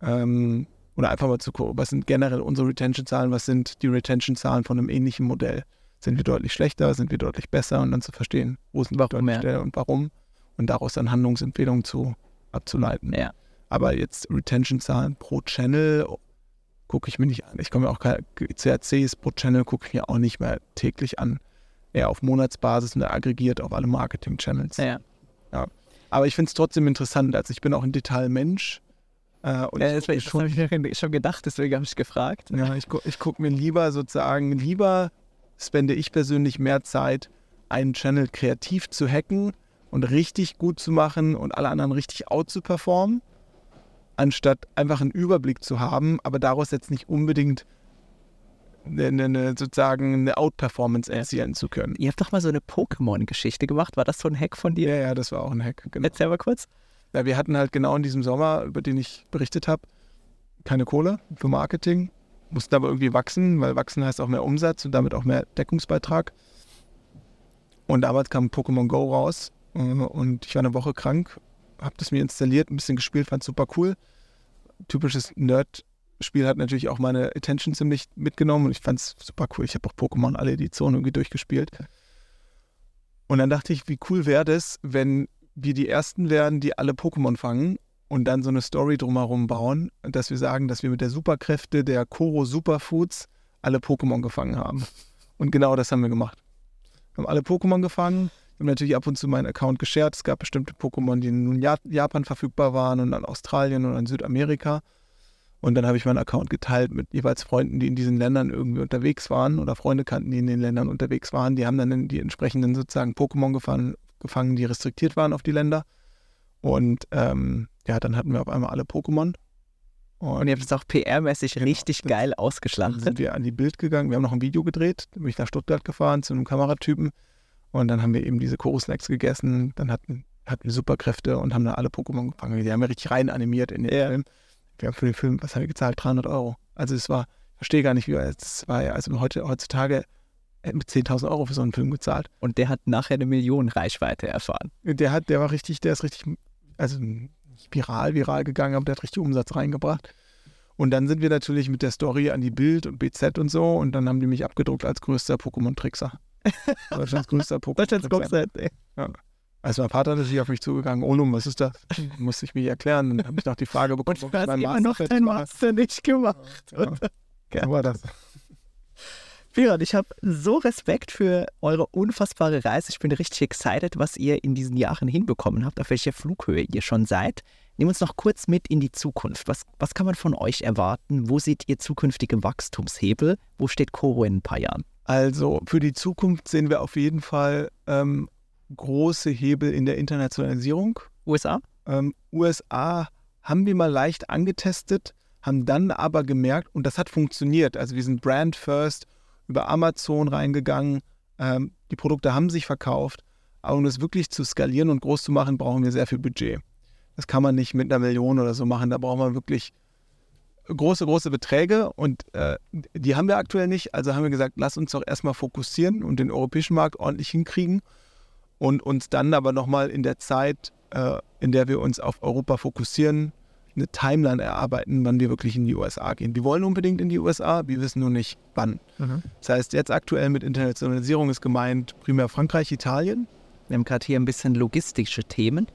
ähm, oder einfach mal zu gucken, was sind generell unsere Retention-Zahlen, was sind die Retention-Zahlen von einem ähnlichen Modell. Sind wir deutlich schlechter, sind wir deutlich besser und dann zu verstehen, wo sind wir Warum, deutlich ja. und warum und daraus dann Handlungsempfehlungen zu abzuleiten. Ja. Aber jetzt Retention-Zahlen pro Channel gucke ich mir nicht an. Ich komme mir auch CRCs pro Channel gucke ich mir auch nicht mehr täglich an. Eher auf Monatsbasis und aggregiert auf alle Marketing-Channels. Ja. Aber ich finde es trotzdem interessant. Also ich bin auch ein Detailmensch. Äh, und Ja, das, das habe ich mir schon gedacht, deswegen habe ich gefragt. Ja, ich, gu ich gucke mir lieber sozusagen, lieber spende ich persönlich mehr Zeit, einen Channel kreativ zu hacken und richtig gut zu machen und alle anderen richtig out zu performen, anstatt einfach einen Überblick zu haben, aber daraus jetzt nicht unbedingt eine, eine, sozusagen eine Out-Performance erzielen zu können. Ihr habt doch mal so eine Pokémon-Geschichte gemacht. War das so ein Hack von dir? Ja, ja, das war auch ein Hack. Genau. Erzähl mal kurz. Ja, wir hatten halt genau in diesem Sommer, über den ich berichtet habe, keine Kohle für Marketing, mussten aber irgendwie wachsen, weil wachsen heißt auch mehr Umsatz und damit auch mehr Deckungsbeitrag. Und damals kam Pokémon Go raus äh, und ich war eine Woche krank, habe das mir installiert, ein bisschen gespielt, fand super cool. Typisches Nerd-Spiel hat natürlich auch meine Attention ziemlich mitgenommen und ich fand es super cool. Ich habe auch Pokémon alle Editionen irgendwie durchgespielt. Und dann dachte ich, wie cool wäre das, wenn wir die Ersten werden, die alle Pokémon fangen und dann so eine Story drumherum bauen, dass wir sagen, dass wir mit der Superkräfte der Koro Superfoods alle Pokémon gefangen haben. Und genau das haben wir gemacht. Wir haben alle Pokémon gefangen. Wir haben natürlich ab und zu meinen Account geshared. Es gab bestimmte Pokémon, die in Ja- Japan verfügbar waren und in Australien und in Südamerika. Und dann habe ich meinen Account geteilt mit jeweils Freunden, die in diesen Ländern irgendwie unterwegs waren oder Freunde kannten, die in den Ländern unterwegs waren. Die haben dann die entsprechenden sozusagen Pokémon gefangen, gefangen, die restriktiert waren auf die Länder. Und ähm, ja, dann hatten wir auf einmal alle Pokémon. Und ihr habt es auch PR-mäßig Genau, richtig geil Dann ausgeschlachtet. sind wir an die Bild gegangen. Wir haben noch ein Video gedreht. Dann bin ich nach Stuttgart gefahren zu einem Kameratypen. Und dann haben wir eben diese Choro-Snacks gegessen. Dann hatten, hatten wir Superkräfte und haben dann alle Pokémon gefangen. Die haben wir richtig rein animiert in den Ja. Film. Wir haben für den Film, was haben wir gezahlt? 300 Euro. Also es war, ich verstehe gar nicht, wie es war. ja- Also heute, heutzutage hätten wir 10.000 Euro für so einen Film gezahlt. Und der hat nachher eine Million Reichweite erfahren. Der hat, der war richtig, der ist richtig, also nicht viral, viral gegangen, aber der hat richtig Umsatz reingebracht. Und dann sind wir natürlich mit der Story an die Bild und BZ und so und dann haben die mich abgedruckt als größter Pokémon-Trickser. Deutschlands größter Pokémon-Trickser. Guckseite. Also mein Vater ist sich auf mich zugegangen, Olum, was ist das? Musste ich mich erklären. Dann habe ich noch die Frage bekommen, ob ich meinen immer noch dein. Master nicht gemacht. Ja. So war das. Pirat, ich habe so Respekt für eure unfassbare Reise. Ich bin richtig excited, was ihr in diesen Jahren hinbekommen habt, auf welcher Flughöhe ihr schon seid. Nimm uns noch kurz mit in die Zukunft. Was, was kann man von euch erwarten? Wo seht ihr zukünftige Wachstumshebel? Wo steht Koro in ein paar Jahren? Also für die Zukunft sehen wir auf jeden Fall ähm, große Hebel in der Internationalisierung. USA? Ähm, USA haben wir mal leicht angetestet, haben dann aber gemerkt, und das hat funktioniert. Also wir sind Brand First über Amazon reingegangen. Ähm, die Produkte haben sich verkauft. Aber um das wirklich zu skalieren und groß zu machen, brauchen wir sehr viel Budget. Das kann man nicht mit einer Million oder so machen. Da braucht man wirklich große, große Beträge und äh, die haben wir aktuell nicht. Also haben wir gesagt, lass uns doch erstmal fokussieren und den europäischen Markt ordentlich hinkriegen und uns dann aber nochmal in der Zeit, äh, in der wir uns auf Europa fokussieren, eine Timeline erarbeiten, wann wir wirklich in die USA gehen. Wir wollen unbedingt in die USA, wir wissen nur nicht wann. Das heißt, jetzt aktuell mit Internationalisierung ist gemeint primär Frankreich, Italien. Wir haben gerade hier ein bisschen logistische Themen.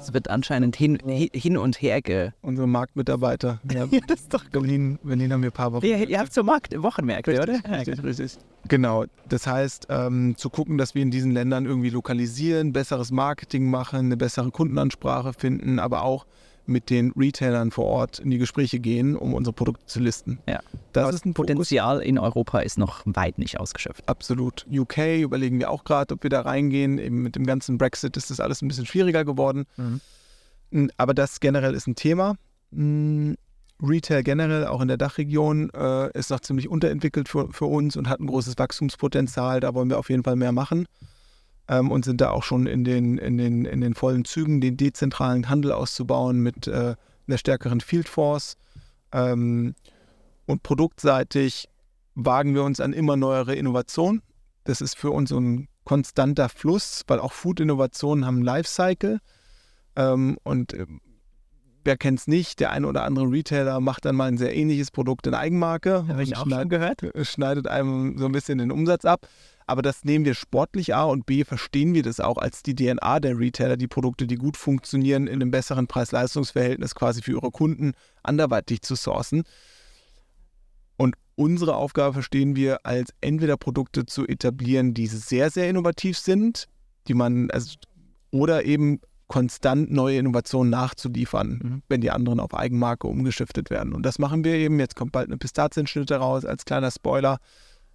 Es wird anscheinend hin, hi- hin und her ge... Unsere Marktmitarbeiter. Ja, das ist doch Berlin, Berlin haben wir ein paar Wochen. Ihr, ihr habt so Markt Wochenmärkte, oder? Ja, Richtig, richtig. Genau. Das heißt, ähm, zu gucken, dass wir in diesen Ländern irgendwie lokalisieren, besseres Marketing machen, eine bessere Kundenansprache finden, aber auch mit den Retailern vor Ort in die Gespräche gehen, um unsere Produkte zu listen. Ja. Das Aber ist ein Fokus. Potenzial in Europa ist noch weit nicht ausgeschöpft. Absolut. UK überlegen wir auch gerade, ob wir da reingehen. Eben mit dem ganzen Brexit ist das alles ein bisschen schwieriger geworden. Mhm. Mm, Aber das generell ist ein Thema. Mm, Retail generell, auch in der Dachregion, äh, ist noch ziemlich unterentwickelt für, für uns und hat ein großes Wachstumspotenzial. Da wollen wir auf jeden Fall mehr machen. Ähm, und sind da auch schon in den, in, den, in den vollen Zügen, den dezentralen Handel auszubauen mit äh, einer stärkeren Field Force. Ähm, und produktseitig wagen wir uns an immer neuere Innovationen. Das ist für uns so ein konstanter Fluss, weil auch Food-Innovationen haben einen Lifecycle. Ähm, und äh, wer kennt es nicht, der eine oder andere Retailer macht dann mal ein sehr ähnliches Produkt in Eigenmarke Habe ich auch schneid- schon gehört. schneidet einem so ein bisschen den Umsatz ab. Aber das nehmen wir sportlich A und B verstehen wir das auch als die DNA der Retailer, die Produkte, die gut funktionieren, in einem besseren Preis-Leistungs-Verhältnis quasi für ihre Kunden anderweitig zu sourcen. Und unsere Aufgabe verstehen wir als entweder Produkte zu etablieren, die sehr, sehr innovativ sind, die man, also, oder eben konstant neue Innovationen nachzuliefern, Mhm. wenn die anderen auf Eigenmarke umgeschiftet werden. Und das machen wir eben. Jetzt kommt bald eine Pistazienschnitte raus als kleiner Spoiler.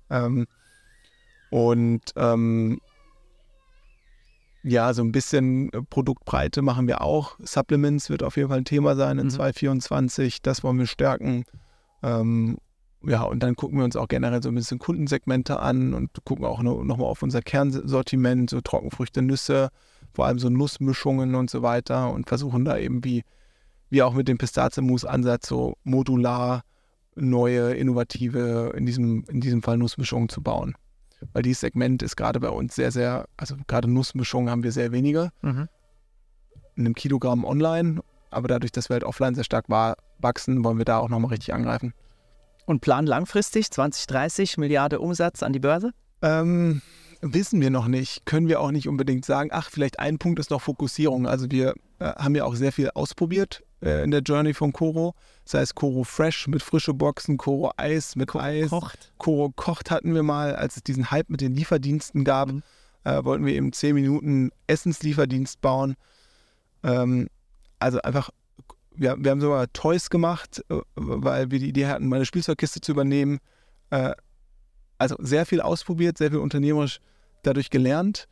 Ähm, und ähm, ja, so ein bisschen äh, Produktbreite machen wir auch. Supplements wird auf jeden Fall ein Thema sein in Mhm. 2024. Das wollen wir stärken. Ähm, ja, und dann gucken wir uns auch generell so ein bisschen Kundensegmente an und gucken auch no, nochmal auf unser Kernsortiment, so Trockenfrüchte, Nüsse, vor allem so Nussmischungen und so weiter und versuchen da eben wie, wie auch mit dem Pistazienmus-Ansatz so modular neue, innovative, in diesem, in diesem Fall Nussmischungen zu bauen. Weil dieses Segment ist gerade bei uns sehr, sehr, also gerade Nussmischungen haben wir sehr wenige, Mhm. in einem Kilogramm online, aber dadurch, dass wir halt offline sehr stark wa- wachsen, wollen wir da auch nochmal richtig angreifen. Und Plan langfristig, 2030, Milliarde Umsatz an die Börse? Ähm, wissen wir noch nicht, können wir auch nicht unbedingt sagen. Ach, vielleicht ein Punkt ist noch Fokussierung. Also wir äh, haben ja auch sehr viel ausprobiert äh, in der Journey von Koro. Das heißt Koro Fresh mit frische Boxen, Koro Eis mit Eis. Kocht. Koro kocht hatten wir mal, als es diesen Hype mit den Lieferdiensten gab, Mhm. äh, wollten wir eben 10 Minuten Essenslieferdienst bauen. Ähm, also einfach, wir, wir haben sogar Toys gemacht, äh, weil wir die Idee hatten, meine Spielzeugkiste zu übernehmen. Äh, also sehr viel ausprobiert, sehr viel unternehmerisch dadurch gelernt,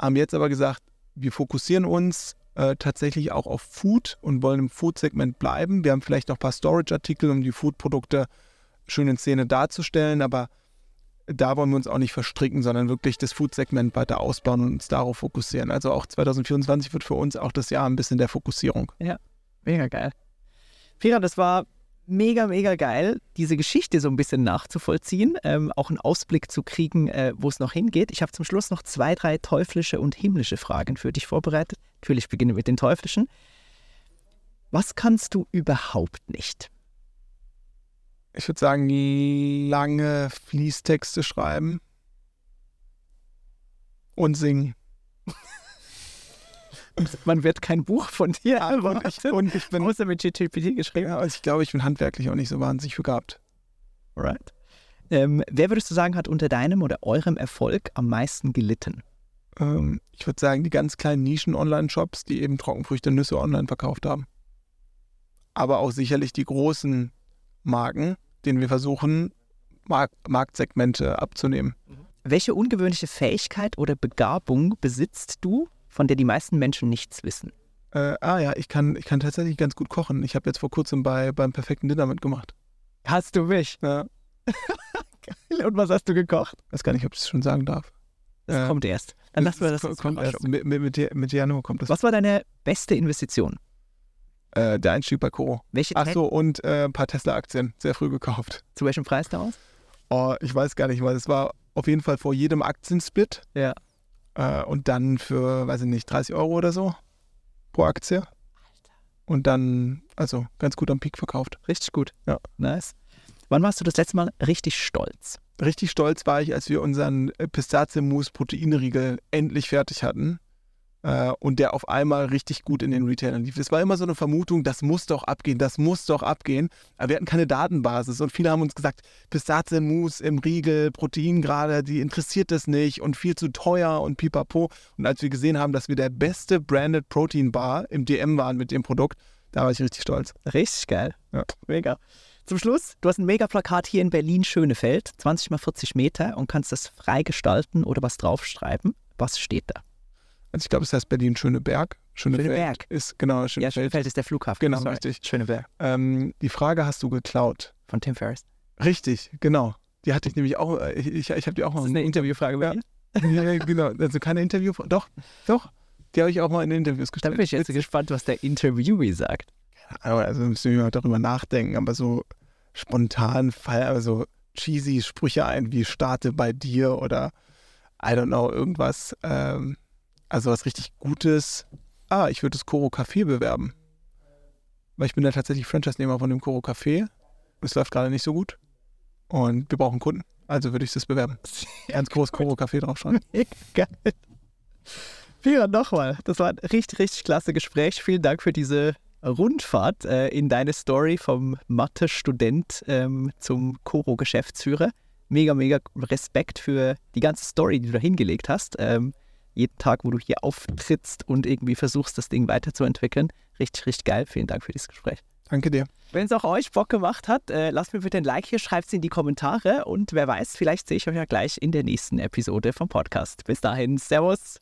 haben jetzt aber gesagt, wir fokussieren uns äh, tatsächlich auch auf Food und wollen im Food-Segment bleiben. Wir haben vielleicht noch ein paar Storage-Artikel, um die Food-Produkte schön in Szene darzustellen, aber da wollen wir uns auch nicht verstricken, sondern wirklich das Food-Segment weiter ausbauen und uns darauf fokussieren. Also auch 2024 wird für uns auch das Jahr ein bisschen der Fokussierung. Mega geil. Fira, das war mega, mega geil, diese Geschichte so ein bisschen nachzuvollziehen, ähm, auch einen Ausblick zu kriegen, äh, wo es noch hingeht. Ich habe zum Schluss noch zwei, drei teuflische und himmlische Fragen für dich vorbereitet. Natürlich beginne mit den teuflischen. Was kannst du überhaupt nicht? Ich würde sagen, lange Fließtexte schreiben und singen. Man wird kein Buch von dir Ja, und, ich, und ich bin, außer mit GTPT geschrieben. ja, ich glaube, ich bin handwerklich auch nicht so wahnsinnig begabt. Alright. Ähm, wer würdest du sagen, hat unter deinem oder eurem Erfolg am meisten gelitten? Ähm, ich würde sagen, die ganz kleinen Nischen-Online-Shops, die eben Trockenfrüchte, Nüsse online verkauft haben. Aber auch sicherlich die großen Marken, denen wir versuchen, Mark Marktsegmente abzunehmen. Welche ungewöhnliche Fähigkeit oder Begabung besitzt du, von der die meisten Menschen nichts wissen? Äh, ah ja, ich kann, ich kann tatsächlich ganz gut kochen. Ich habe jetzt vor kurzem bei, beim perfekten Dinner mitgemacht. Hast du mich? Ja, Und was hast du gekocht? weiß gar nicht, ob ich es schon sagen darf. Das Äh, kommt erst. Dann lassen wir das als kommt erst mit, mit, mit, Ja- mit Januar kommt das. Was war deine beste Investition? Äh, der Einstieg bei Koro. Welche Ach so, und äh, ein paar Tesla-Aktien, sehr früh gekauft. Zu welchem Preis damals? Oh, ich weiß gar nicht, weil es war auf jeden Fall vor jedem Aktiensplit. Ja. Äh, und dann für, weiß ich nicht, 30 Euro oder so pro Aktie. Und dann, also ganz gut am Peak verkauft. Richtig gut. Ja. Nice. Wann warst du das letzte Mal richtig stolz? Richtig stolz war ich, als wir unseren Pistazienmus-Proteinriegel endlich fertig hatten. Äh, und der auf einmal richtig gut in den Retailern lief. Es war immer so eine Vermutung, das muss doch abgehen, das muss doch abgehen. Aber wir hatten keine Datenbasis und viele haben uns gesagt, Pistazienmus im Riegel, Proteingrade, die interessiert das nicht und viel zu teuer und pipapo. Und als wir gesehen haben, dass wir der beste Branded Protein Bar im DM waren mit dem Produkt, da war ich richtig stolz. Richtig geil. Ja. Mega. Zum Schluss, du hast ein Mega-Plakat hier in Berlin-Schönefeld, 20 mal 40 Meter und kannst das frei gestalten oder was draufschreiben. Was steht da? Also ich glaube, es heißt Berlin Schöneberg. Schönefeld Schöneberg. ist genau Ja, Schönefeld. Schönefeld ist der Flughafen. Genau, Sorry. richtig. Schöneberg. Ähm, die Frage hast du geklaut. Von Tim Ferriss. Richtig, genau. Die hatte ich nämlich auch, äh, ich, ich, ich habe die auch mal. Interviewfrage Ja. ja, ja, genau. Also keine Interview, doch, doch. Die habe ich auch mal in Interviews Da gestellt. bin ich jetzt gespannt, was der Interviewee sagt. Also müssen wir mal darüber nachdenken, aber so spontan fall also cheesy Sprüche ein wie starte bei dir oder I don't know, irgendwas. Ähm, also was richtig Gutes. Ah, ich würde das Koro Café bewerben. Weil ich bin ja tatsächlich Franchise-Nehmer von dem Koro Café. Es läuft gerade nicht so gut. Und wir brauchen Kunden. Also würde ich das bewerben. Ganz groß Koro Café draufschauen. Geil. Vierer, nochmal. Das war ein richtig, richtig klasse Gespräch. Vielen Dank für diese Rundfahrt äh, in deine Story vom Mathe-Student ähm, zum Koro-Geschäftsführer. Mega, mega Respekt für die ganze Story, die du da hingelegt hast. Ähm, jeden Tag, wo du hier auftrittst und irgendwie versuchst, das Ding weiterzuentwickeln. Richtig, richtig geil. Vielen Dank für dieses Gespräch. Danke dir. Wenn es auch euch Bock gemacht hat, äh, lasst mir bitte ein Like hier, schreibt es in die Kommentare und wer weiß, vielleicht sehe ich euch ja gleich in der nächsten Episode vom Podcast. Bis dahin, Servus.